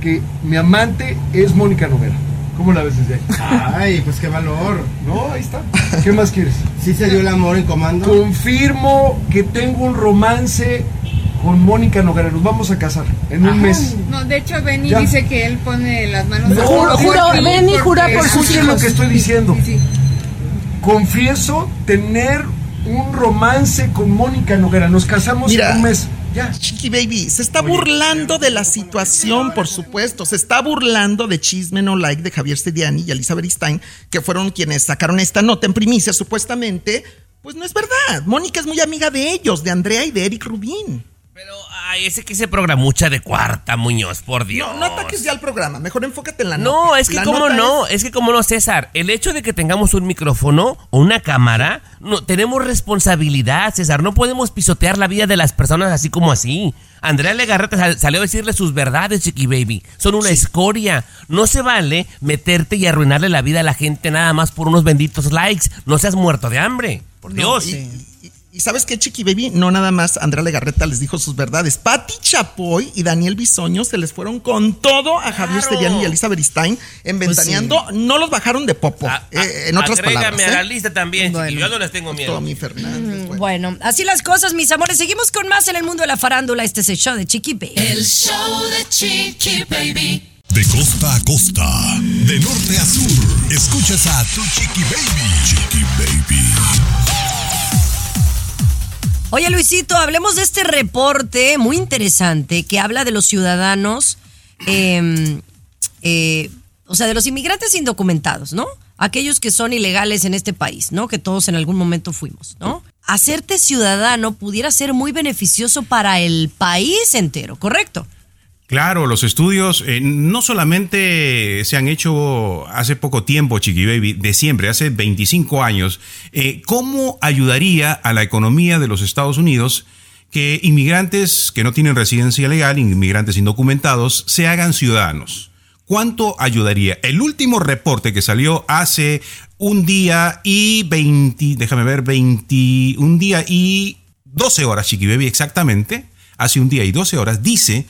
Speaker 9: Que mi amante es Mónica Noguera. ¿Cómo la ves desde ahí?
Speaker 11: Ay, pues qué valor.
Speaker 9: No, ahí está. ¿Qué más quieres?
Speaker 11: ¿Sí se dio el amor en comando?
Speaker 9: Confirmo que tengo un romance con Mónica Noguera. Nos vamos a casar en un mes.
Speaker 12: No, de hecho Benny
Speaker 9: Ya.
Speaker 12: dice que él pone las manos
Speaker 9: No, juro,
Speaker 12: ti,
Speaker 10: Benny jura por sus
Speaker 9: Escuchen lo que estoy diciendo.
Speaker 12: Sí, sí.
Speaker 9: Confieso tener un romance con Mónica Noguera. Nos casamos
Speaker 4: Mira.
Speaker 9: en un mes. Ya.
Speaker 4: Chiqui Baby, se está burlando de la situación, por supuesto. Se está burlando de Chisme No Like de Javier Sediani y Elizabeth Stein, que fueron quienes sacaron esta nota en primicia, supuestamente. Pues no es verdad. Mónica es muy amiga de ellos, de Andrea y de Eric Rubin.
Speaker 2: Pero, ay, ese que se programucha de cuarta, Muñoz, por Dios.
Speaker 4: No, no ataques ya al programa, mejor enfócate en la
Speaker 2: No,
Speaker 4: nota.
Speaker 2: es que
Speaker 4: La
Speaker 2: cómo no, es... que cómo no, César. El hecho de que tengamos un micrófono o una cámara, no, tenemos responsabilidad, César. No podemos pisotear la vida de las personas así como así. Andrea Legarreta sal- salió a decirle sus verdades, Chiqui Baby. Son una escoria. No se vale meterte y arruinarle la vida a la gente nada más por unos benditos likes. No seas muerto de hambre. Por
Speaker 4: No,
Speaker 2: Dios.
Speaker 4: y, y- y sabes qué, Chiqui Baby, no nada más Andrea Legarreta les dijo sus verdades. Patti Chapoy y Daniel Bisoño se les fueron con todo a Javier
Speaker 2: Claro.
Speaker 4: Y Elizabeth Stein en Ventaneando. No los bajaron de popo, eh, en otras palabras.
Speaker 2: a la
Speaker 4: ¿eh?
Speaker 2: lista también, Chiqui. Yo no les tengo miedo.
Speaker 4: Tommy Fernández. bueno.
Speaker 1: Bueno, así las cosas, mis amores. Seguimos con más en el mundo de la farándula. Este es el show de Chiqui Baby.
Speaker 5: El show de Chiqui Baby.
Speaker 6: De costa a costa, de norte a sur, escuchas a Tu Chiqui Baby. Chiqui Baby.
Speaker 1: Oye, Luisito, hablemos de este reporte muy interesante que habla de los ciudadanos, eh, eh, o sea, de los inmigrantes indocumentados, ¿no? Aquellos que son ilegales en este país, ¿no? Que todos en algún momento fuimos, ¿no? Hacerte ciudadano pudiera ser muy beneficioso para el país entero, ¿correcto?
Speaker 3: Claro, los estudios eh, no solamente se han hecho hace poco tiempo, Chiqui Baby, de siempre, hace 25 años. Eh, ¿Cómo ayudaría a la economía de los Estados Unidos que inmigrantes que no tienen residencia legal, inmigrantes indocumentados, se hagan ciudadanos? ¿Cuánto ayudaría? El último reporte que salió hace un día y 20, déjame ver, 20, un día y 12 horas, Chiqui Baby, exactamente, hace un día y 12 horas, dice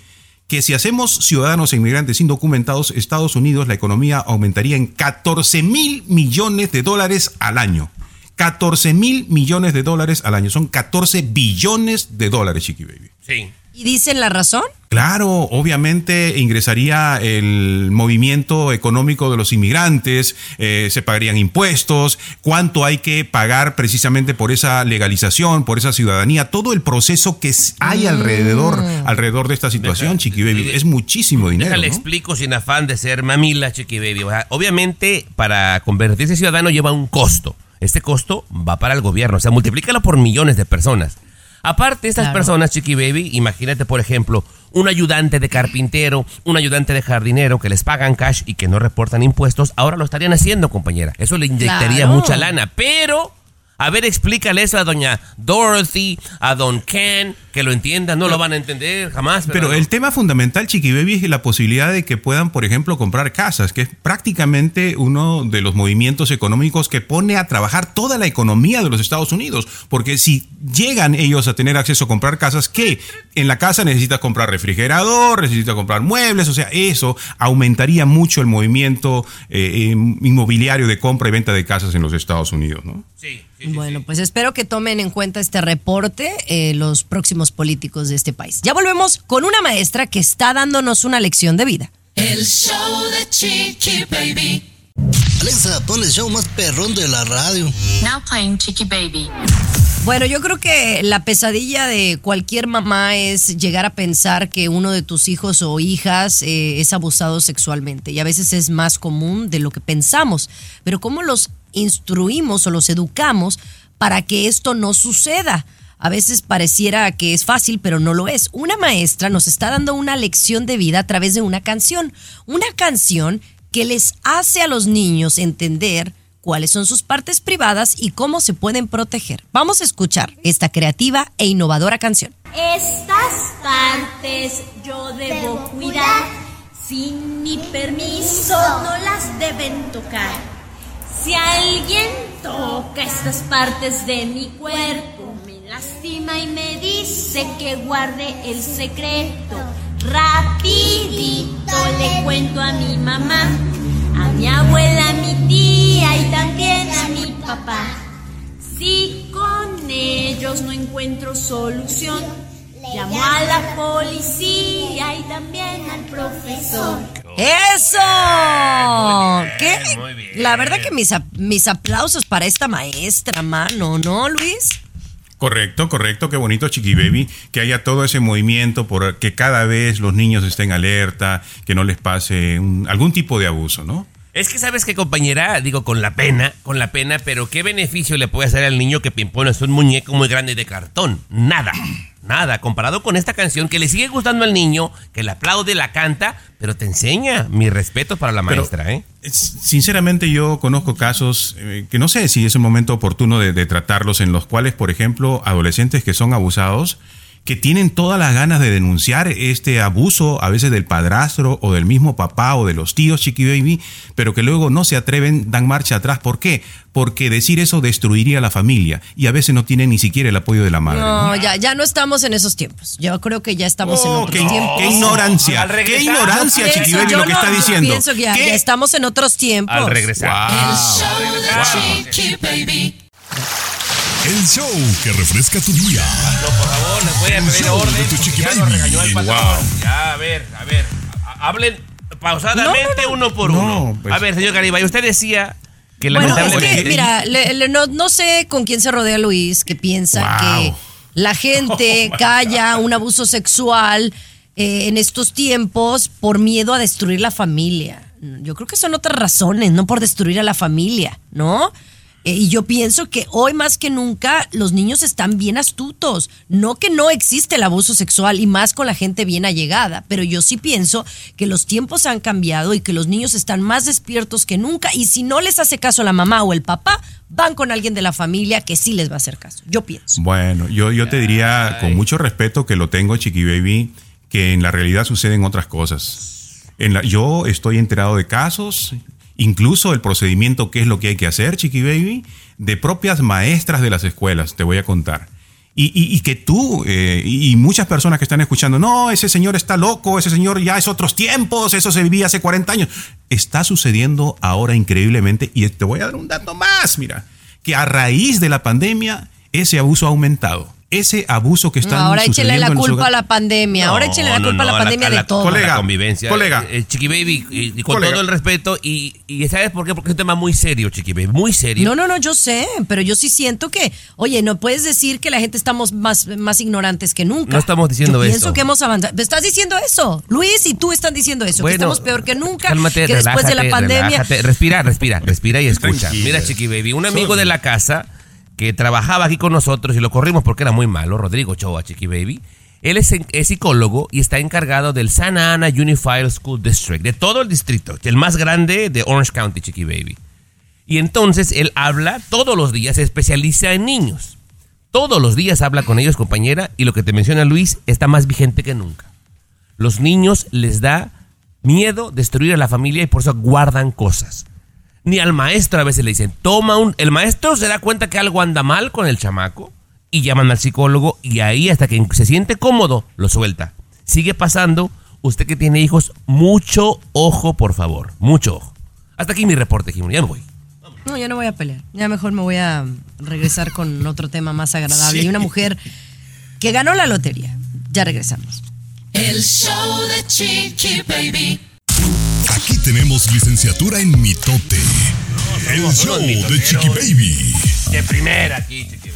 Speaker 3: que si hacemos ciudadanos e inmigrantes indocumentados, Estados Unidos, la economía aumentaría en 14 mil millones de dólares al año. 14 mil millones de dólares al año. Son 14 billones de dólares, Chiqui Baby.
Speaker 2: Sí.
Speaker 1: ¿Y dicen la razón?
Speaker 3: Claro, obviamente ingresaría el movimiento económico de los inmigrantes, eh, se pagarían impuestos, cuánto hay que pagar precisamente por esa legalización, por esa ciudadanía, todo el proceso que hay alrededor, alrededor de esta situación, Chiqui Baby, es muchísimo dinero. ¿no?
Speaker 2: explico sin afán de ser mamila, Chiqui Baby. O sea, obviamente, para convertirse en ciudadano lleva un costo. Este costo va para el gobierno, o sea, multiplícalo por millones de personas. Aparte, estas
Speaker 1: Claro.
Speaker 2: personas, Chiqui Baby, imagínate, por ejemplo, un ayudante de carpintero, un ayudante de jardinero que les pagan cash y que no reportan impuestos, ahora lo estarían haciendo, compañera. Eso le inyectaría
Speaker 1: Claro.
Speaker 2: mucha lana, pero A ver, explícale eso a doña Dorothy, a don Ken, que lo entiendan, no lo van a entender jamás.
Speaker 3: Pero el tema fundamental, Chiqui Baby, es la posibilidad de que puedan, por ejemplo, comprar casas, que es prácticamente uno de los movimientos económicos que pone a trabajar toda la economía de los Estados Unidos. Porque si llegan ellos a tener acceso a comprar casas, ¿qué? En la casa necesitas comprar refrigerador, necesitas comprar muebles, o sea, eso aumentaría mucho el movimiento eh, inmobiliario de compra y venta de casas en los Estados Unidos, ¿no?
Speaker 2: Sí.
Speaker 1: Bueno, pues espero que tomen en cuenta este reporte eh, los próximos políticos de este país. Ya volvemos con una maestra que está dándonos una lección de vida.
Speaker 5: El show de Chiqui Baby.
Speaker 7: Alexa, pon el show más perrón de la radio.
Speaker 8: Now playing Chiqui Baby.
Speaker 1: Bueno, yo creo que la pesadilla de cualquier mamá es llegar a pensar que uno de tus hijos o hijas eh, es abusado sexualmente y a veces es más común de lo que pensamos. Pero ¿cómo los instruimos o los educamos para que esto no suceda? A veces pareciera que es fácil, pero no lo es. Una maestra nos está dando una lección de vida a través de una canción. Una canción que les hace a los niños entender cuáles son sus partes privadas y cómo se pueden proteger. Vamos a escuchar esta creativa e innovadora canción.
Speaker 13: Estas partes yo debo cuidar. Sin mi permiso no las deben tocar. Si alguien toca estas partes de mi cuerpo, me lastima y me dice que guarde el secreto. Rapidito le cuento a mi mamá, a mi abuela, a mi tía y también a mi papá. Si con ellos no encuentro solución, llamo a la policía y también al profesor.
Speaker 1: ¡Eso!
Speaker 2: Muy bien,
Speaker 1: ¿Qué?
Speaker 2: muy bien.
Speaker 1: La verdad que mis, mis aplausos para esta maestra, mano, ¿no, Luis?
Speaker 3: Correcto, correcto, qué bonito Chiqui Baby, que haya todo ese movimiento por que cada vez los niños estén alerta, que no les pase un- algún tipo de abuso, ¿no?
Speaker 2: Es que sabes qué, compañera, digo, con la pena, con la pena, pero ¿qué beneficio le puede hacer al niño que pimpones un muñeco muy grande de cartón? Nada, nada, comparado con esta canción que le sigue gustando al niño, que le aplaude, la canta, pero te enseña. Mi respeto para la
Speaker 3: Pero,
Speaker 2: maestra, ¿eh?
Speaker 3: Sinceramente yo conozco casos eh, que no sé si es el momento oportuno de, de tratarlos en los cuales, por ejemplo, adolescentes que son abusados, que tienen todas las ganas de denunciar este abuso, a veces del padrastro o del mismo papá o de los tíos Chiqui Baby, pero que luego no se atreven, dan marcha atrás. ¿Por qué? Porque decir eso destruiría la familia y a veces no tienen ni siquiera el apoyo de la madre. ¿no?
Speaker 1: No, ya, ya no estamos en esos tiempos. Yo creo que ya estamos en
Speaker 3: Oh,
Speaker 1: otros
Speaker 3: qué,
Speaker 1: tiempos.
Speaker 3: qué ignorancia,
Speaker 2: Al
Speaker 3: qué ignorancia,
Speaker 1: Yo
Speaker 3: Chiqui Baby, lo que
Speaker 1: no,
Speaker 3: está
Speaker 1: no,
Speaker 3: diciendo.
Speaker 1: Pienso que ya, estamos en otros tiempos.
Speaker 2: Al regresar.
Speaker 5: El show de Chiqui Baby.
Speaker 6: El show que refresca tu día.
Speaker 2: No, por favor, les voy a pedir
Speaker 6: show
Speaker 2: orden.
Speaker 6: de tu
Speaker 2: Ya nos regañó el
Speaker 6: Wow.
Speaker 2: Ya, a ver, a ver. ha- Hablen pausadamente uno por uno.
Speaker 3: pues.
Speaker 2: A ver, señor Garibay, usted decía que
Speaker 1: Bueno, es que, mira, le- le- no, no sé con quién se rodea Luis, que piensa
Speaker 3: Wow.
Speaker 1: que la gente *laughs* calla un abuso sexual eh, en estos tiempos por miedo a destruir la familia. Yo creo que son otras razones, no por destruir a la familia, ¿no? Eh, y yo pienso que hoy más que nunca los niños están bien astutos. No que no existe el abuso sexual y más con la gente bien allegada, pero yo sí pienso que los tiempos han cambiado y que los niños están más despiertos que nunca y si no les hace caso la mamá o el papá, van con alguien de la familia que sí les va a hacer caso. Yo pienso.
Speaker 3: Bueno, yo, yo te diría con mucho respeto que lo tengo, Chiqui Baby, que en la realidad suceden otras cosas. En la, yo estoy enterado de casos, incluso el procedimiento, qué es lo que hay que hacer, Chiqui Baby, de propias maestras de las escuelas, te voy a contar. Y, que tú eh, y y muchas personas que están escuchando, no, ese señor está loco, ese señor ya es otros tiempos, eso se vivía hace 40 años. Está sucediendo ahora increíblemente y te voy a dar un dato más, mira, que a raíz de la pandemia ese abuso ha aumentado. Ese abuso que están
Speaker 1: Ahora échele la culpa a la pandemia. Ahora échele la
Speaker 2: No,
Speaker 1: culpa
Speaker 2: no,
Speaker 1: a la pandemia
Speaker 2: la-
Speaker 1: de
Speaker 2: la-
Speaker 1: todo.
Speaker 3: Colega,
Speaker 2: La convivencia.
Speaker 3: colega.
Speaker 2: Eh, eh, Chiqui Baby, y, y con
Speaker 3: Colega.
Speaker 2: todo el respeto, y, y ¿sabes por qué? Porque es un tema muy serio, Chiqui Baby, muy serio.
Speaker 1: No, no, no, yo sé, pero yo sí siento que, oye, no puedes decir que la gente estamos más, más ignorantes que nunca.
Speaker 2: No estamos diciendo
Speaker 1: yo
Speaker 2: eso.
Speaker 1: Pienso que hemos avanzado. Estás diciendo eso, Luis, y tú están diciendo eso, que estamos peor que nunca,
Speaker 2: Cálmate,
Speaker 1: que después de la pandemia.
Speaker 2: relájate. Respira, respira, respira y escucha.
Speaker 3: Tranquila.
Speaker 2: Mira, Chiqui Baby, un amigo de la casa que trabajaba aquí con nosotros y lo corrimos porque era muy malo, Rodrigo Choa, Chiqui Baby. Él es, psicólogo y está encargado del Santa Ana Unified School District, de todo el distrito, el más grande de Orange County, Chiqui Baby. Y entonces él habla todos los días, se especializa en niños. Todos los días habla con ellos, compañera, y lo que te menciona Luis está más vigente que nunca. Los niños les da miedo destruir a la familia y por eso guardan cosas. Ni al maestro a veces le dicen, toma un... El maestro se da cuenta que algo anda mal con el chamaco y llaman al psicólogo y ahí hasta que se siente cómodo lo suelta. Sigue pasando. Usted que tiene hijos, mucho ojo, por favor. Mucho ojo. Hasta aquí mi reporte, Jimmy. Ya me voy.
Speaker 1: No, ya no voy a pelear. Ya mejor me voy a regresar con otro tema más agradable.
Speaker 2: Sí.
Speaker 1: Y una mujer que ganó la lotería. Ya regresamos.
Speaker 5: El show de Chiqui Baby.
Speaker 6: Aquí tenemos licenciatura en mitote. El show de. Chiqui Baby.
Speaker 2: De primera aquí, chiqui.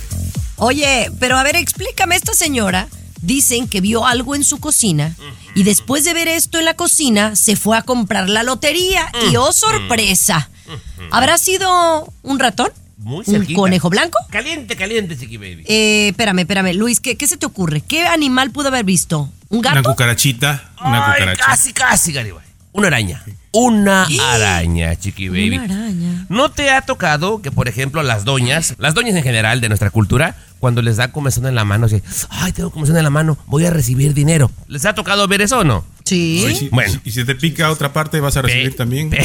Speaker 1: Oye, pero a ver, explícame, esta señora dicen que vio algo en su cocina y después de ver esto en la cocina se fue a comprar la lotería y oh sorpresa. ¿Habrá sido un ratón?
Speaker 2: Muy
Speaker 1: ¿Un
Speaker 2: cerquita.
Speaker 1: conejo blanco?
Speaker 2: Caliente, caliente, chiqui baby.
Speaker 1: Eh, espérame, espérame. Luis, ¿qué, qué se te ocurre? ¿Qué animal pudo haber visto? ¿Un
Speaker 3: Una
Speaker 1: gato?
Speaker 3: cucarachita. Una
Speaker 2: Ay,
Speaker 3: cucaracha.
Speaker 2: casi, casi, Garibay. Una araña. Una araña, chiqui baby.
Speaker 1: Una araña.
Speaker 2: ¿No te ha tocado que, por ejemplo, las doñas, las doñas en general de nuestra cultura, cuando les da comezón en la mano, dicen, ay, tengo comezón en la mano, voy a recibir dinero? ¿Les ha tocado ver eso o no?
Speaker 1: Sí.
Speaker 3: Ay, si-
Speaker 2: Bueno.
Speaker 3: Y si te pica otra parte, vas a recibir
Speaker 2: Pe-
Speaker 3: también. *laughs*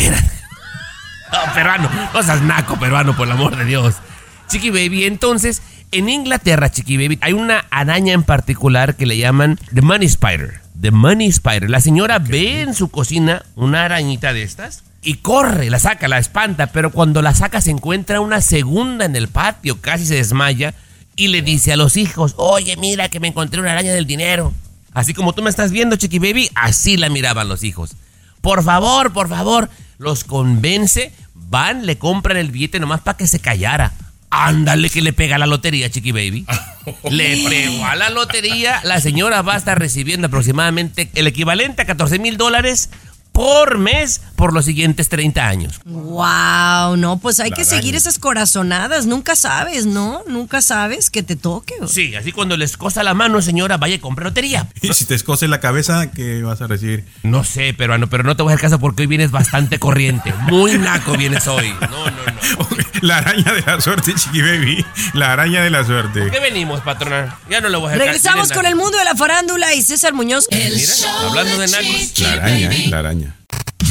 Speaker 2: No, peruano, no seas naco peruano, por el amor de Dios. Chiqui Baby, entonces, en Inglaterra, Chiqui Baby, hay una araña en particular que le llaman The Money Spider. The Money Spider. La señora ve en su cocina una arañita de estas y corre, la saca, la espanta, pero cuando la saca se encuentra una segunda en el patio, casi se desmaya y le dice a los hijos, oye, mira que me encontré una araña del dinero. Así como tú me estás viendo, Chiqui Baby, así la miraban los hijos. Por favor, por favor, los convence, van, le compran el billete nomás para que se callara. Ándale que le pega a la lotería, Chiqui Baby. *laughs* Le pegó a la lotería, la señora va a estar recibiendo aproximadamente el equivalente a 14 mil dólares por mes por los siguientes 30 años.
Speaker 1: Wow, no, pues hay
Speaker 2: La
Speaker 1: que seguir esas corazonadas. Nunca sabes, ¿no? Nunca sabes que te toque.
Speaker 2: Sí, así cuando les cosa la mano, señora, vaya y compre lotería. *laughs*
Speaker 3: Y si te escoce la cabeza, ¿qué vas a recibir?
Speaker 2: No sé, peruano, pero no te voy a hacer caso porque hoy vienes bastante *laughs* corriente. Muy naco vienes hoy. No, no, no. *laughs*
Speaker 3: La araña de la suerte, Chiqui Baby. La araña de la suerte.
Speaker 2: ¿Qué venimos, patrona? Ya no lo voy a hacer caso.
Speaker 1: Regresamos con el mundo de la farándula y César Muñoz.
Speaker 2: Mira, hablando de nacos.
Speaker 3: La araña, ¿eh? La araña.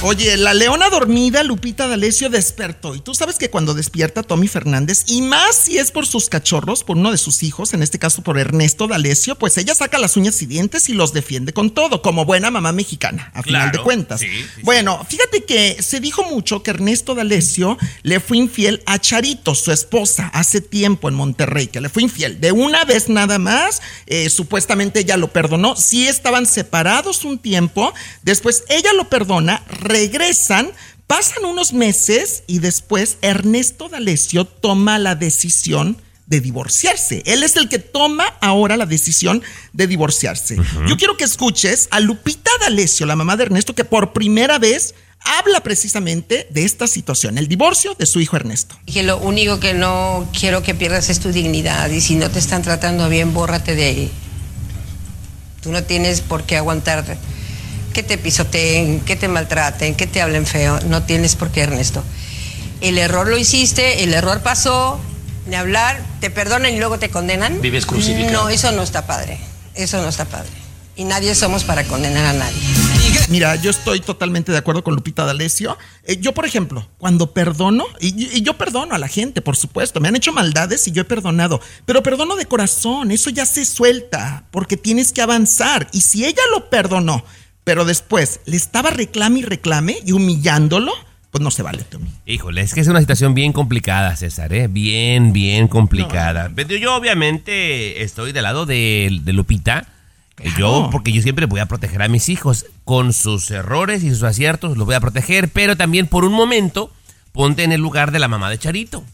Speaker 4: Oye, la leona dormida, Lupita D'Alessio, despertó. Y tú sabes que cuando despierta Tommy Fernández, y más si es por sus cachorros, por uno de sus hijos, en este caso por Ernesto D'Alessio, pues ella saca las uñas y dientes y los defiende con todo, como buena mamá mexicana, a final de cuentas.
Speaker 2: sí, sí,
Speaker 4: bueno, fíjate que se dijo mucho que Ernesto D'Alessio le fue infiel a Charito, su esposa, hace tiempo en Monterrey, que le fue infiel. De una vez nada más, eh, supuestamente ella lo perdonó. Sí estaban separados un tiempo, después ella lo perdona, regresan, pasan unos meses y después Ernesto D'Alessio toma la decisión de divorciarse. Él es el que toma ahora la decisión de divorciarse. Yo quiero que escuches a Lupita D'Alessio, la mamá de Ernesto, que por primera vez habla precisamente de esta situación, el divorcio de su hijo Ernesto.
Speaker 14: Dije, lo único que no quiero que pierdas es tu dignidad y si no te están tratando bien, bórrate de ahí. Tú no tienes por qué aguantar que te pisoteen, que te maltraten, que te hablen feo. No tienes por qué, Ernesto. El error lo hiciste, el error pasó, de hablar, te perdonan y luego te condenan.
Speaker 15: Vives crucificado.
Speaker 14: No, eso no está padre. Eso no está padre. Y nadie somos para condenar a nadie.
Speaker 4: Mira, yo estoy totalmente de acuerdo con Lupita D'Alessio. Eh, yo, por ejemplo, cuando perdono, y, y yo perdono a la gente, por supuesto, me han hecho maldades y yo he perdonado, pero perdono de corazón, eso ya se suelta, porque tienes que avanzar. Y si ella lo perdonó, pero después le estaba reclame y reclame y humillándolo, pues no se vale, Tommy.
Speaker 2: Híjole, es que es una situación bien complicada, César, ¿eh? Bien, bien complicada. Pero yo obviamente estoy del lado de, de Lupita. Eh, Yo, porque yo siempre voy a proteger a mis hijos. Con sus errores y sus aciertos los voy a proteger. Pero también por un momento, ponte en el lugar de la mamá de Charito.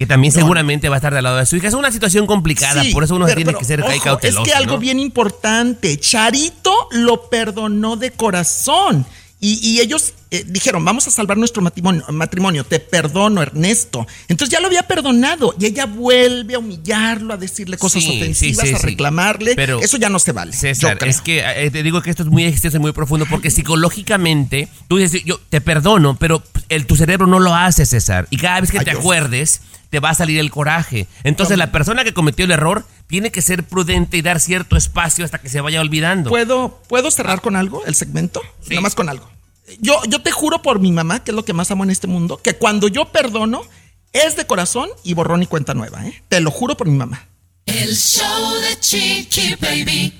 Speaker 2: Que también seguramente va a estar del lado de su hija. Es una situación complicada,
Speaker 4: Sí,
Speaker 2: por eso uno
Speaker 4: pero-
Speaker 2: tiene
Speaker 4: pero,
Speaker 2: que ser
Speaker 4: ojo,
Speaker 2: cauteloso.
Speaker 4: Es que algo
Speaker 2: ¿no?
Speaker 4: bien importante, Charito lo perdonó de corazón. Y, y ellos eh, dijeron, vamos a salvar nuestro matrimonio, matrimonio, te perdono, Ernesto. Entonces ya lo había perdonado y ella vuelve a humillarlo, a decirle cosas
Speaker 2: Sí,
Speaker 4: ofensivas,
Speaker 2: sí, sí,
Speaker 4: a reclamarle.
Speaker 2: Pero-
Speaker 4: Eso ya no se vale.
Speaker 2: César, es que eh, te digo que esto es muy extenso y muy profundo porque psicológicamente tú dices, yo te perdono, pero el, tu cerebro no lo hace, César. Y cada vez que
Speaker 4: Ay,
Speaker 2: te
Speaker 4: Dios.
Speaker 2: acuerdes, te va a salir el coraje. Entonces la persona que cometió el error tiene que ser prudente y dar cierto espacio hasta que se vaya olvidando.
Speaker 4: ¿Puedo, ¿Puedo cerrar con algo el segmento? Nada más con algo. Yo, yo te juro por mi mamá, que es lo que más amo en este mundo, que cuando yo perdono es de corazón y borrón y cuenta nueva. ¿eh? Te lo juro por mi mamá.
Speaker 5: El show de Chiqui Baby.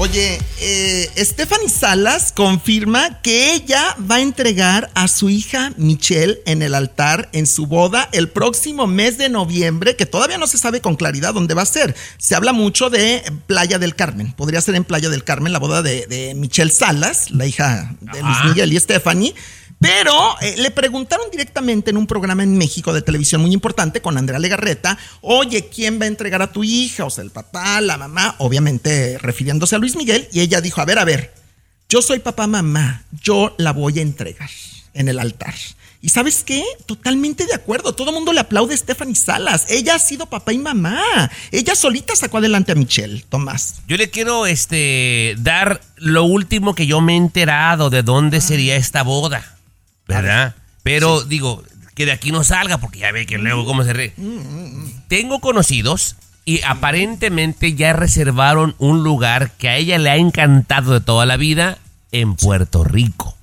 Speaker 4: Oye, eh, Stephanie Salas confirma que ella va a entregar a su hija Michelle en el altar en su boda el próximo mes de noviembre, que todavía no se sabe con claridad dónde va a ser. Se habla mucho de Playa del Carmen. Podría ser en Playa del Carmen la boda de, de Michelle Salas, la hija de Luis. Miguel y Stephanie. Pero eh, le preguntaron directamente en un programa en México de televisión muy importante con Andrea Legarreta, oye, ¿quién va a entregar a tu hija? O sea, el papá, la mamá, obviamente refiriéndose a Luis Miguel. Y ella dijo, a ver, a ver, yo soy papá, mamá, yo la voy a entregar en el altar. Y sabes qué? Totalmente de acuerdo. Todo el mundo le aplaude a Stephanie Salas. Ella ha sido papá y mamá. Ella solita sacó adelante a Michelle, Tomás.
Speaker 2: Yo le quiero este dar lo último que yo me he enterado de dónde sería esta boda, ¿verdad? Pero digo, que de aquí no salga porque ya ve que luego cómo se re... Tengo conocidos y aparentemente ya reservaron un lugar que a ella le ha encantado de toda la vida en Puerto Rico.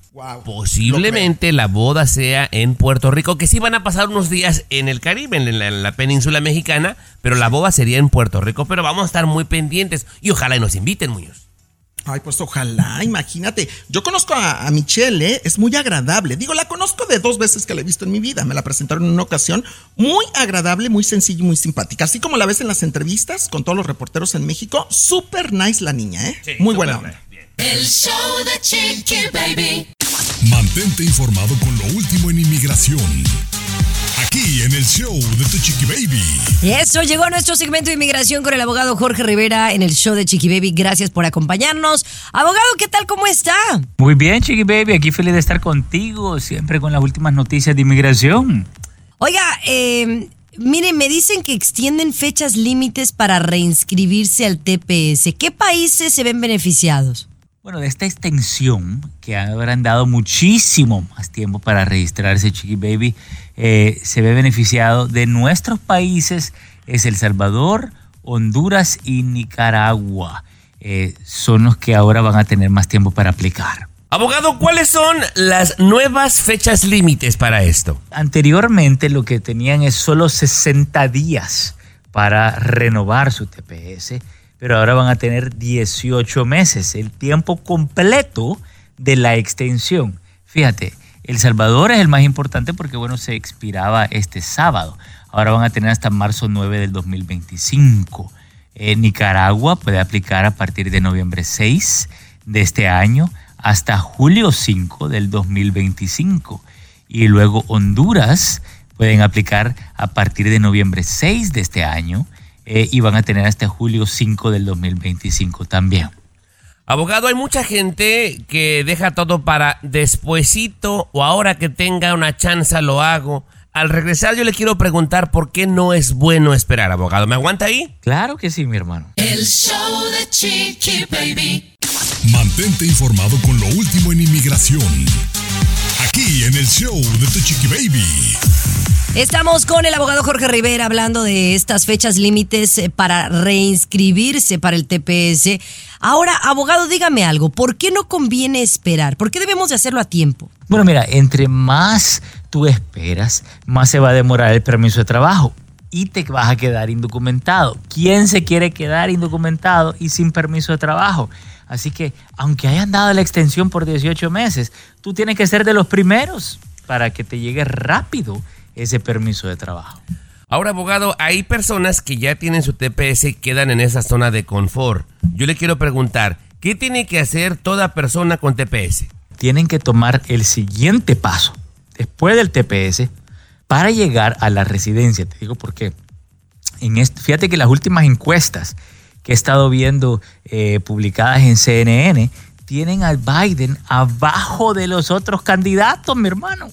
Speaker 2: Posiblemente la boda sea en Puerto Rico, que sí van a pasar unos días en el Caribe, en la, en la península mexicana, pero la boda sería en Puerto Rico. Pero vamos a estar muy pendientes y ojalá y nos inviten, Muñoz.
Speaker 4: Ay, pues ojalá, imagínate. Yo conozco a, a Michelle, ¿eh? es muy agradable. Digo, la conozco de dos veces que la he visto en mi vida. Me la presentaron en una ocasión. Muy agradable, muy sencilla y muy simpática. Así como la ves en las entrevistas con todos los reporteros en México. Súper nice la niña, ¿eh? muy buena onda.
Speaker 5: El show de Chiqui Baby.
Speaker 6: Mantente informado con lo último en inmigración. Aquí en el show de Tu Chiqui Baby.
Speaker 1: Y eso llegó a nuestro segmento de inmigración con el abogado Jorge Rivera en el show de Chiqui Baby. Gracias por acompañarnos. Abogado, ¿qué tal? ¿Cómo está?
Speaker 15: Muy bien, Chiqui Baby, aquí feliz de estar contigo, siempre con las últimas noticias de inmigración.
Speaker 1: Oiga, eh, miren, me dicen que extienden fechas límites para reinscribirse al TPS. ¿Qué países se ven beneficiados?
Speaker 15: Bueno, de esta extensión, que habrán dado muchísimo más tiempo para registrarse, Chiqui Baby, eh, se ve beneficiado de nuestros países, es El Salvador, Honduras y Nicaragua. Eh, son los que ahora van a tener más tiempo para aplicar.
Speaker 2: Abogado, ¿cuáles son las nuevas fechas límites para esto?
Speaker 15: Anteriormente lo que tenían es solo 60 días para renovar su TPS, pero ahora van a tener 18 meses, el tiempo completo de la extensión. Fíjate, El Salvador es el más importante porque, bueno, se expiraba este sábado. Ahora van a tener hasta marzo 9 del 2025. Eh, Nicaragua puede aplicar a partir de noviembre 6 de este año hasta julio 5 del 2025. Y luego Honduras pueden aplicar a partir de noviembre 6 de este año eh, y van a tener hasta julio 5 del 2025 también.
Speaker 2: Abogado, hay mucha gente que deja todo para despuesito o ahora que tenga una chance lo hago. Al regresar yo le quiero preguntar por qué no es bueno esperar, abogado. ¿Me aguanta ahí?
Speaker 15: Claro que sí, mi hermano.
Speaker 5: El show de Chiqui Baby.
Speaker 6: Mantente informado con lo último en inmigración. Aquí en el show de Tu Chiqui Baby.
Speaker 1: Estamos con el abogado Jorge Rivera hablando de estas fechas límites eh, para reinscribirse para el TPS. Ahora, abogado, dígame algo. ¿Por qué no conviene esperar? ¿Por qué debemos de hacerlo a tiempo?
Speaker 15: Bueno, mira, entre más tú esperas, más se va a demorar el permiso de trabajo y te vas a quedar indocumentado. ¿Quién se quiere quedar indocumentado y sin permiso de trabajo? Así que, aunque hayan dado la extensión por 18 meses, tú tienes que ser de los primeros para que te llegue rápido ese permiso de trabajo.
Speaker 2: Ahora, abogado, hay personas que ya tienen su TPS y quedan en esa zona de confort. Yo le quiero preguntar, ¿qué tiene que hacer toda persona con TPS?
Speaker 15: Tienen que tomar el siguiente paso. después del TPS para llegar a la residencia. Te digo por qué. En este, fíjate que las últimas encuestas que he estado viendo eh, publicadas en CNN tienen al Biden abajo de los otros candidatos, mi hermano.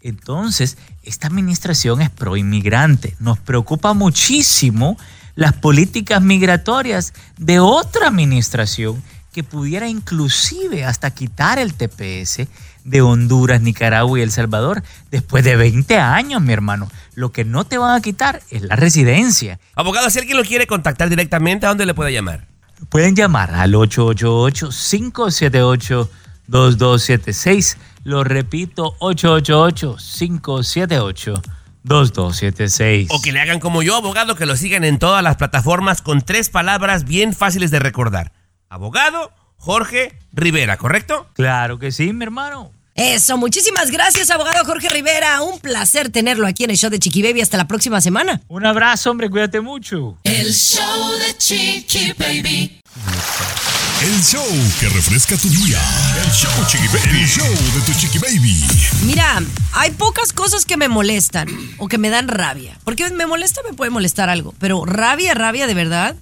Speaker 15: Entonces, esta administración es pro inmigrante. Nos preocupa muchísimo las políticas migratorias de otra administración que pudiera inclusive hasta quitar el TPS de Honduras, Nicaragua y El Salvador después de 20 años, mi hermano. Lo que no te van a quitar es la residencia.
Speaker 2: Abogado, si alguien lo quiere contactar directamente, ¿a dónde le puede llamar?
Speaker 15: Pueden llamar al 888-578-2276. Lo repito, 888-578-2276.
Speaker 2: O que le hagan como yo, abogado, que lo sigan en todas las plataformas con tres palabras bien fáciles de recordar. Abogado Jorge Rivera, ¿correcto?
Speaker 15: Claro que sí, mi hermano.
Speaker 1: Eso, muchísimas gracias, abogado Jorge Rivera. Un placer tenerlo aquí en el show de Chiqui Baby. Hasta la próxima semana.
Speaker 15: Un abrazo, hombre, cuídate mucho.
Speaker 5: El show de Chiqui Baby.
Speaker 6: El show que refresca tu día. El show, Chiqui Baby. El show de tu Chiqui Baby.
Speaker 1: Mira, hay pocas cosas que me molestan o que me dan rabia. Porque me molesta, me puede molestar algo. Pero rabia, rabia de verdad,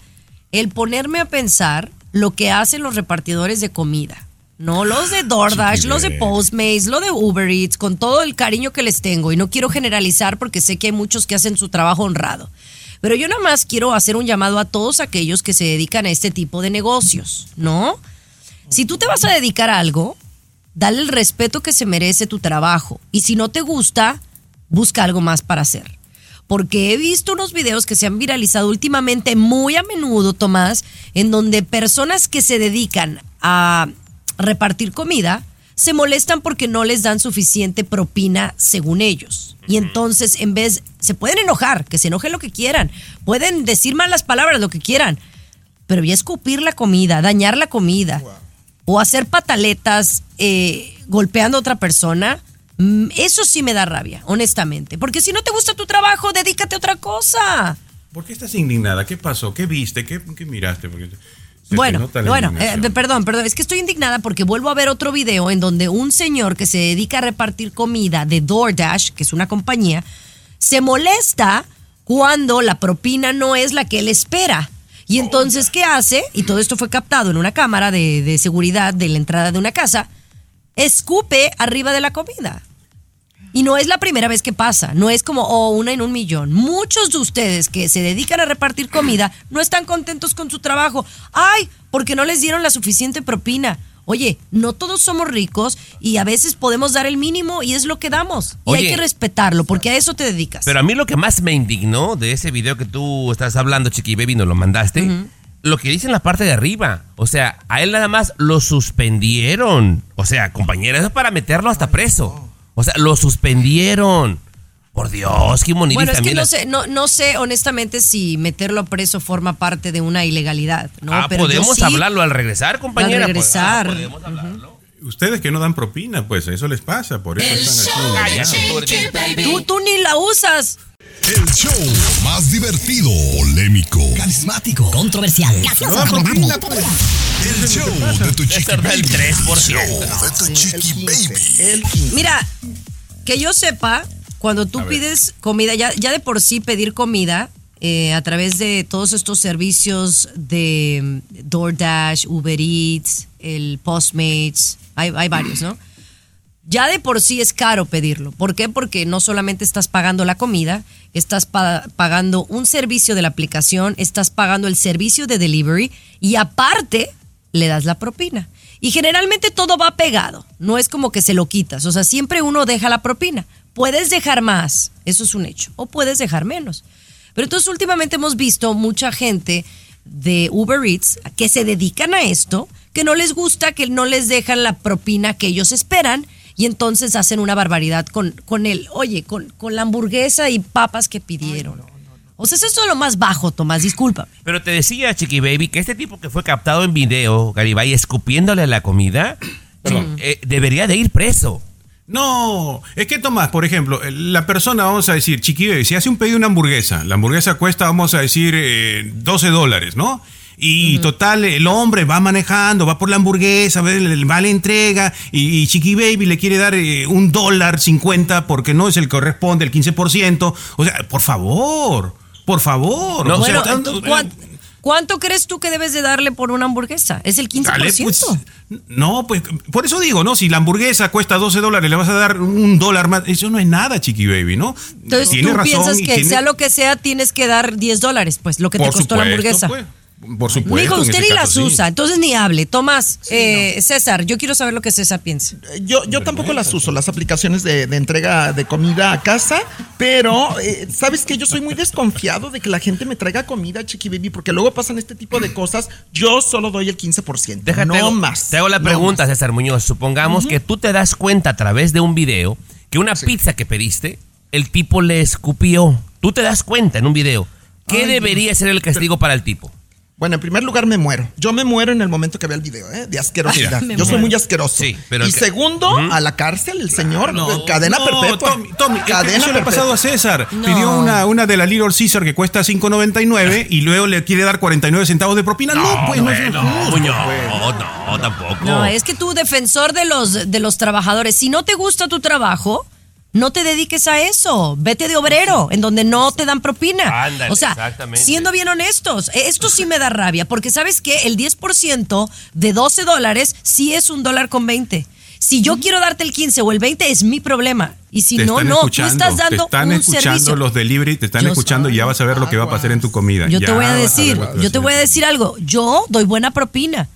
Speaker 1: el ponerme a pensar lo que hacen los repartidores de comida. No los de DoorDash, los de Postmates, lo de Uber Eats, con todo el cariño que les tengo. Y no quiero generalizar porque sé que hay muchos que hacen su trabajo honrado. Pero yo nada más quiero hacer un llamado a todos aquellos que se dedican a este tipo de negocios, ¿no? Si tú te vas a dedicar a algo, dale el respeto que se merece tu trabajo. Y si no te gusta, busca algo más para hacer. Porque he visto unos videos que se han viralizado últimamente muy a menudo, Tomás, en donde personas que se dedican a repartir comida se molestan porque no les dan suficiente propina según ellos. Y entonces, en vez, se pueden enojar, que se enojen lo que quieran, pueden decir malas palabras, lo que quieran, pero ya escupir la comida, dañar la comida o hacer pataletas eh, golpeando a otra persona, eso sí me da rabia, honestamente. Porque si no te gusta tu trabajo, dedícate a otra cosa.
Speaker 3: ¿Por qué estás indignada? ¿Qué pasó? ¿Qué viste? ¿Qué, qué miraste? Porque
Speaker 1: Bueno, bueno, eh, perdón, perdón, es que estoy indignada porque vuelvo a ver otro video en donde un señor que se dedica a repartir comida de DoorDash, que es una compañía, se molesta cuando la propina no es la que él espera. Y entonces, ¿qué hace? Y todo esto fue captado en una cámara de, de seguridad de la entrada de una casa. Escupe arriba de la comida. Y no es la primera vez que pasa, no es como, oh, una en un millón. Muchos de ustedes que se dedican a repartir comida no están contentos con su trabajo. Ay, porque no les dieron la suficiente propina. Oye, no todos somos ricos y a veces podemos dar el mínimo y es lo que damos. Y hay que respetarlo porque a eso te dedicas.
Speaker 2: Pero a mí lo que más me indignó de ese video que tú estás hablando, Chiqui Baby, nos lo mandaste, lo que dice en la parte de arriba. O sea, a él nada más lo suspendieron. O sea, compañera, eso es para meterlo hasta preso. O sea, lo suspendieron. Por Dios, qué bonito.
Speaker 1: Bueno, es que no sé, no, no sé honestamente si meterlo a preso forma parte de una ilegalidad, ¿no?
Speaker 2: ah,
Speaker 1: Pero
Speaker 2: podemos
Speaker 1: sí,
Speaker 2: hablarlo al regresar, compañera.
Speaker 1: Al
Speaker 2: Pues, ah,
Speaker 1: regresar.
Speaker 2: podemos hablarlo.
Speaker 3: Ustedes que no dan propina, pues eso les pasa, por eso
Speaker 5: El
Speaker 3: están aquí.
Speaker 1: Tú, tú ni la usas.
Speaker 6: El show más divertido, polémico,
Speaker 7: Carismático. Controversial.
Speaker 3: No dan propina, pues.
Speaker 6: el show de tu chiqui
Speaker 2: el
Speaker 6: baby.
Speaker 2: 3%.
Speaker 6: El show de tu chiqui baby.
Speaker 1: Mira, que yo sepa, cuando tú pides comida, ya, ya de por sí pedir comida eh, a través de todos estos servicios de mm, DoorDash, Uber Eats, el Postmates, hay, varios, ¿no? Ya de por sí es caro pedirlo. ¿Por qué? Porque no solamente estás pagando la comida, estás pa- pagando un servicio de la aplicación, estás pagando el servicio de delivery y aparte le das la propina. Y generalmente todo va pegado, no es como que se lo quitas, o sea, siempre uno deja la propina. Puedes dejar más, eso es un hecho, o puedes dejar menos. Pero entonces últimamente hemos visto mucha gente de Uber Eats que se dedican a esto, que no les gusta, que no les dejan la propina que ellos esperan y entonces hacen una barbaridad con, con el, oye, con, con la hamburguesa y papas que pidieron. O sea, eso es lo más bajo, Tomás, discúlpame.
Speaker 2: Pero te decía, Chiqui Baby, que este tipo que fue captado en video, Garibay, escupiéndole la comida, eh, debería de ir preso.
Speaker 3: No, es que Tomás, por ejemplo, la persona, vamos a decir, Chiqui Baby, si hace un pedido de una hamburguesa, la hamburguesa cuesta, vamos a decir, eh, 12 dólares, ¿no? Y total, el hombre va manejando, va por la hamburguesa, va la entrega y, y Chiqui Baby le quiere dar eh, un dólar cincuenta porque no es el que corresponde, el 15%. O sea, por favor, por favor.
Speaker 1: No,
Speaker 3: o sea,
Speaker 1: bueno,
Speaker 3: tanto-
Speaker 1: ¿cuán- ¿cuánto crees tú que debes de darle por una hamburguesa? Es el 15%.
Speaker 3: Dale, pues, no, pues por eso digo, ¿no? Si la hamburguesa cuesta 12 dólares, le vas a dar un dólar más. Eso no es nada, Chiqui Baby, ¿no?
Speaker 1: Entonces
Speaker 3: Tiene
Speaker 1: tú
Speaker 3: razón
Speaker 1: piensas que
Speaker 3: tiene-
Speaker 1: sea lo que sea, tienes que dar 10 dólares, pues lo que te costó la hamburguesa.
Speaker 3: pues. Por supuesto.
Speaker 1: Mijo,
Speaker 3: en
Speaker 1: usted ni las
Speaker 3: sí.
Speaker 1: usa, entonces ni hable. Tomás, eh, César, yo quiero saber lo que César piensa.
Speaker 4: Yo, yo tampoco las uso, las aplicaciones de, de entrega de comida a casa, pero eh, sabes que yo soy muy desconfiado de que la gente me traiga comida, Chiqui Baby, porque luego pasan este tipo de cosas. Yo solo doy el 15%,
Speaker 2: Déjate,
Speaker 4: no
Speaker 2: hago-
Speaker 4: más.
Speaker 2: Te hago la
Speaker 4: no
Speaker 2: pregunta, César Muñoz. Supongamos que tú te das cuenta a través de un video que una pizza que pediste, el tipo le escupió. Tú te das cuenta en un video. ¿Qué
Speaker 4: Ay,
Speaker 2: debería
Speaker 4: Dios.
Speaker 2: ser el castigo para el tipo?
Speaker 4: Bueno, en primer lugar me muero. Yo me muero en el momento que vea el video, ¿eh? De asquerosidad.
Speaker 2: Me
Speaker 4: Yo soy muy asqueroso.
Speaker 2: Sí, pero
Speaker 4: y
Speaker 2: que-
Speaker 4: segundo, a la cárcel, el señor.
Speaker 3: No,
Speaker 4: cadena
Speaker 3: no,
Speaker 4: perpetua.
Speaker 3: Tommy, Tommy,
Speaker 4: cadena
Speaker 3: eso le ha pasado a César.
Speaker 4: No.
Speaker 3: Pidió una, una de la Little Caesar que cuesta 5.99 y luego le quiere dar 49 centavos de propina. No, pues no, es
Speaker 2: no,
Speaker 3: pues.
Speaker 2: no, tampoco.
Speaker 1: No, es que tú, defensor de los, de los trabajadores, si no te gusta tu trabajo, no te dediques a eso. Vete de obrero, en donde no te dan propina.
Speaker 2: Ándale,
Speaker 1: o sea,
Speaker 2: exactamente.
Speaker 1: siendo bien honestos, esto sí me da rabia, porque sabes que el 10% de 12 dólares sí es un dólar con 20. Si yo quiero darte el 15 o el 20 es mi problema. Y si
Speaker 3: Te
Speaker 1: no, no, tú estás dando
Speaker 3: te están
Speaker 1: un
Speaker 3: escuchando
Speaker 1: servicio.
Speaker 3: los delivery, te están
Speaker 1: Yo
Speaker 3: escuchando y ya vas a ver lo que va a pasar en tu comida.
Speaker 1: Yo te voy a decir,
Speaker 3: ver
Speaker 1: yo te voy a decir algo. Yo doy buena propina.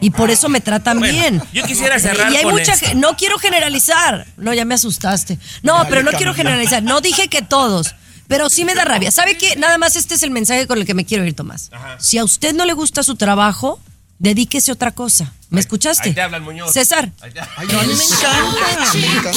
Speaker 1: Y por eso me tratan
Speaker 2: Bueno,
Speaker 1: bien.
Speaker 2: yo quisiera cerrar
Speaker 1: Y hay
Speaker 2: con
Speaker 1: mucha
Speaker 2: esto.
Speaker 1: no quiero generalizar. No, ya me asustaste. No, pero no quiero generalizar. No dije que todos. Pero sí me da rabia. ¿Sabe qué? Nada más este es el mensaje con el que me quiero ir, Tomás. Si a usted no le gusta su trabajo, dedíquese a otra cosa. ¿Me escuchaste?
Speaker 2: ahí te hablan, Muñoz.
Speaker 1: César.
Speaker 2: Ahí te-
Speaker 4: Ay, no, a mí me encanta.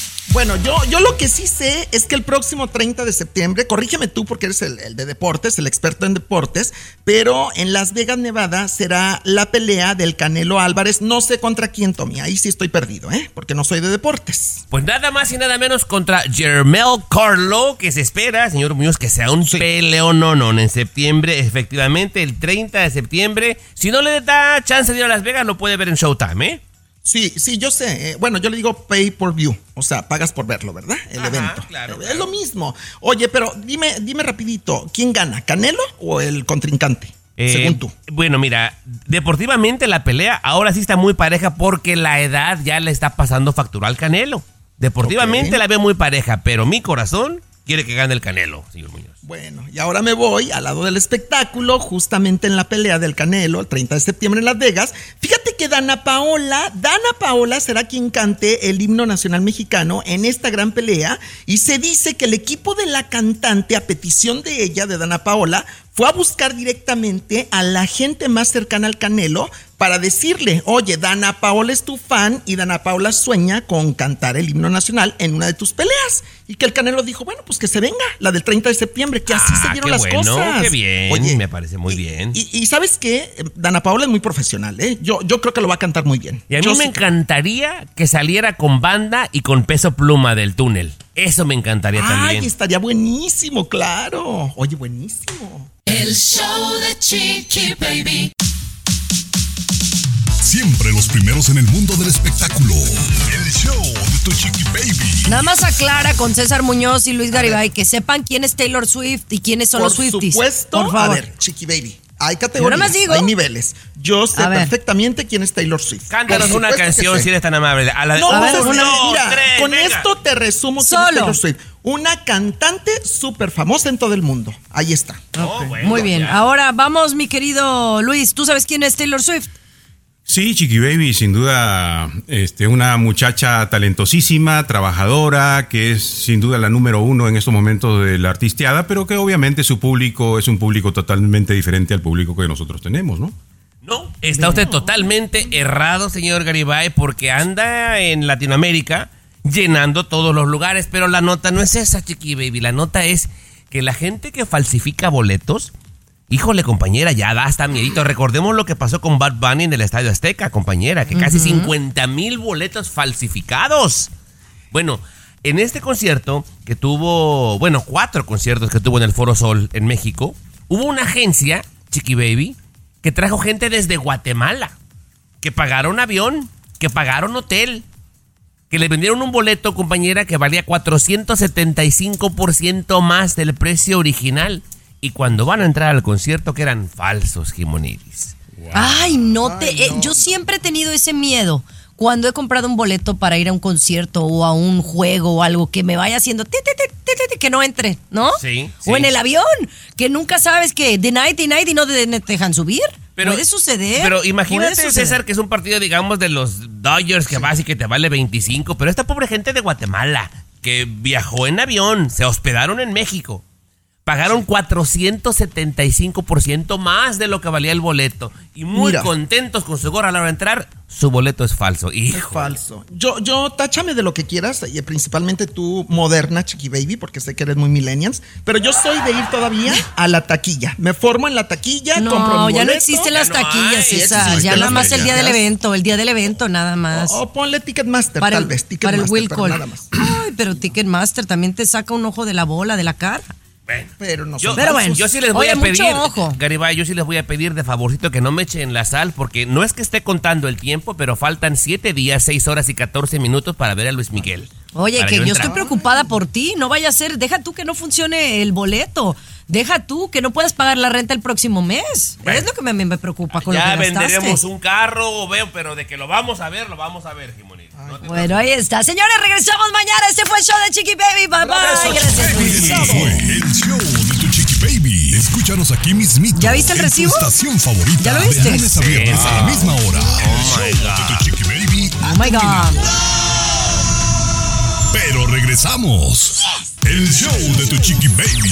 Speaker 4: Bueno, yo, yo lo que sí sé es que el próximo 30 de septiembre, corrígeme tú porque eres el, el de deportes, el experto en deportes, pero en Las Vegas, Nevada, será la pelea del Canelo Álvarez. No sé contra quién, Tommy. Ahí sí estoy perdido, ¿eh? Porque no soy de deportes.
Speaker 2: Pues nada más y nada menos contra Jermel Carlo, que se espera, señor Muñoz, que sea un peleón en septiembre, efectivamente, el 30 de septiembre. Si no le da chance de ir a Las Vegas, lo puede ver en Showtime, ¿eh?
Speaker 4: Sí, sí, yo sé. Eh, Bueno, yo le digo pay per view. O sea, pagas por verlo, ¿verdad? El evento. Eh, Es lo mismo. Oye, pero dime, dime rapidito, ¿quién gana? ¿Canelo o el contrincante?
Speaker 2: Eh,
Speaker 4: según tú.
Speaker 2: Bueno, mira, deportivamente la pelea ahora sí está muy pareja porque la edad ya le está pasando factura al Canelo. Deportivamente la veo muy pareja, pero mi corazón quiere que gane el Canelo, señor Muñoz.
Speaker 4: Bueno, y ahora me voy al lado del espectáculo, justamente en la pelea del Canelo, el 30 de septiembre en Las Vegas. Fíjate que Dana Paola, Dana Paola será quien cante el himno nacional mexicano en esta gran pelea. Y se dice que el equipo de la cantante, a petición de ella, de Dana Paola, fue a buscar directamente a la gente más cercana al Canelo para decirle, oye, Dana Paola es tu fan y Dana Paola sueña con cantar el himno nacional en una de tus peleas. Y que el Canelo dijo, bueno, pues que se venga, la del 30 de septiembre, que así se
Speaker 2: Ah,
Speaker 4: dieron
Speaker 2: qué
Speaker 4: las
Speaker 2: bueno,
Speaker 4: cosas.
Speaker 2: qué bien,
Speaker 4: Oye,
Speaker 2: me parece muy bien.
Speaker 4: y, y sabes qué, Dana Paola es muy profesional, ¿eh? Yo, yo creo que lo va a cantar muy bien.
Speaker 2: Y a mí
Speaker 4: Yo
Speaker 2: me
Speaker 4: sí-
Speaker 2: encantaría que saliera con banda y con peso pluma del túnel. Eso me encantaría
Speaker 4: Ay,
Speaker 2: también.
Speaker 4: estaría buenísimo, claro. Oye, buenísimo.
Speaker 5: El show de Chiqui Baby.
Speaker 6: Siempre los primeros en el mundo del espectáculo. El show de Tu Chiqui Baby.
Speaker 1: Nada más aclara con César Muñoz y Luis Garibay que sepan quién es Taylor Swift y quiénes son
Speaker 4: Por
Speaker 1: los Swifties.
Speaker 4: supuesto,
Speaker 1: Por favor.
Speaker 4: a ver, Chiqui Baby. Hay categorías,
Speaker 1: nada más digo.
Speaker 4: hay niveles. Yo sé perfectamente quién es Taylor Swift.
Speaker 2: Cántanos una canción si eres tan amable. A la de-
Speaker 4: No,
Speaker 2: A ver, una,
Speaker 4: mira,
Speaker 2: tres,
Speaker 4: con
Speaker 2: venga.
Speaker 4: esto te resumo quién es
Speaker 1: Solo.
Speaker 4: Taylor Swift. Una cantante súper famosa en todo el mundo. Ahí está.
Speaker 1: Muy bien. Ahora vamos, mi querido Luis. ¿Tú sabes quién es Taylor Swift?
Speaker 3: Sí, Chiqui Baby, sin duda, este, una muchacha talentosísima, trabajadora, que es sin duda la número uno en estos momentos de la artisteada, pero que obviamente su público es un público totalmente diferente al público que nosotros tenemos, ¿no?
Speaker 2: No, está usted totalmente errado, señor Garibay, porque anda en Latinoamérica llenando todos los lugares, pero la nota no es esa, Chiqui Baby. La nota es que la gente que falsifica boletos Híjole, compañera, ya da hasta miedito. Recordemos lo que pasó con Bad Bunny en el Estadio Azteca, compañera, que casi
Speaker 1: Ujú.
Speaker 2: 50 mil boletos falsificados. Bueno, en este concierto que tuvo, bueno, cuatro conciertos que tuvo en el Foro Sol en México, hubo una agencia, Chiqui Baby, que trajo gente desde Guatemala, que pagaron avión, que pagaron hotel, que le vendieron un boleto, compañera, que valía 475% más del precio original. Y cuando van a entrar al concierto, que eran falsos, Jimonidis.
Speaker 1: Ay, no te. eh, yo siempre he tenido ese miedo. Cuando he comprado un boleto para ir a un concierto o a un juego o algo que me vaya haciendo que no entre, ¿no?
Speaker 2: Sí,
Speaker 1: O en
Speaker 2: sí.
Speaker 1: el avión, que nunca sabes que de night y night y no te, dejan subir. puede suceder.
Speaker 2: Pero imagínate,
Speaker 1: suceder.
Speaker 2: César, que es un partido, digamos, de los Dodgers que vas y que te vale 25. Pero esta pobre gente de Guatemala, que viajó en avión, se hospedaron en México, pagaron 475% más de lo que valía el boleto. Y muy
Speaker 4: Mira.
Speaker 2: contentos con su gorra a la hora de entrar, su boleto es falso.
Speaker 4: Es
Speaker 2: Hijo.
Speaker 4: falso. Yo, yo, táchame de lo que quieras, y principalmente tú, moderna, Chiqui Baby, porque sé que eres muy millennials, pero yo soy de ir todavía a la taquilla. Me formo en la taquilla,
Speaker 1: No,
Speaker 4: compro mi
Speaker 1: ya no existen las taquillas,
Speaker 4: existen
Speaker 1: Ya nada más el día del evento, el día del evento, nada más.
Speaker 4: O, o ponle Ticketmaster,
Speaker 1: para
Speaker 4: tal
Speaker 1: el,
Speaker 4: vez.
Speaker 1: para el
Speaker 4: Ticketmaster,
Speaker 1: Will Call.
Speaker 4: nada más.
Speaker 1: Ay, pero Ticketmaster también te saca un ojo de la bola, de la cara.
Speaker 4: Pero no
Speaker 2: Yo,
Speaker 1: Pero bueno,
Speaker 2: yo sí les voy
Speaker 1: Oye,
Speaker 2: a pedir,
Speaker 1: ojo.
Speaker 2: Garibay, yo sí les voy a pedir de favorcito que no me echen la sal, porque no es que esté contando el tiempo, pero faltan 7 días, 6 horas y 14 minutos para ver a Luis Miguel.
Speaker 1: Oye, que yo,
Speaker 2: entrar.
Speaker 1: estoy preocupada por ti. No vaya a ser, deja tú que no funcione el boleto. Deja tú que no puedas pagar la renta el próximo mes. Es lo que me, me preocupa con
Speaker 2: Ya
Speaker 1: lo que gastaste.
Speaker 2: venderemos un carro, veo, pero de que lo vamos a ver, lo vamos a ver, Jimonito. No
Speaker 1: Bueno, ahí está. Señores, regresamos mañana. Este fue el show de Chiqui Baby. Bye bye. Gracias.
Speaker 6: Fue el show de tu chiqui baby. Escúchanos aquí mismito.
Speaker 1: ¿Ya viste el
Speaker 6: en
Speaker 1: recibo?
Speaker 6: Tu estación favorita.
Speaker 1: ¿Ya lo viste?
Speaker 6: De lunes a viernes a la
Speaker 2: Sí.
Speaker 6: misma hora. el show de tu chiqui baby.
Speaker 1: Oh my God.
Speaker 6: Pero regresamos. El show de tu chiqui baby.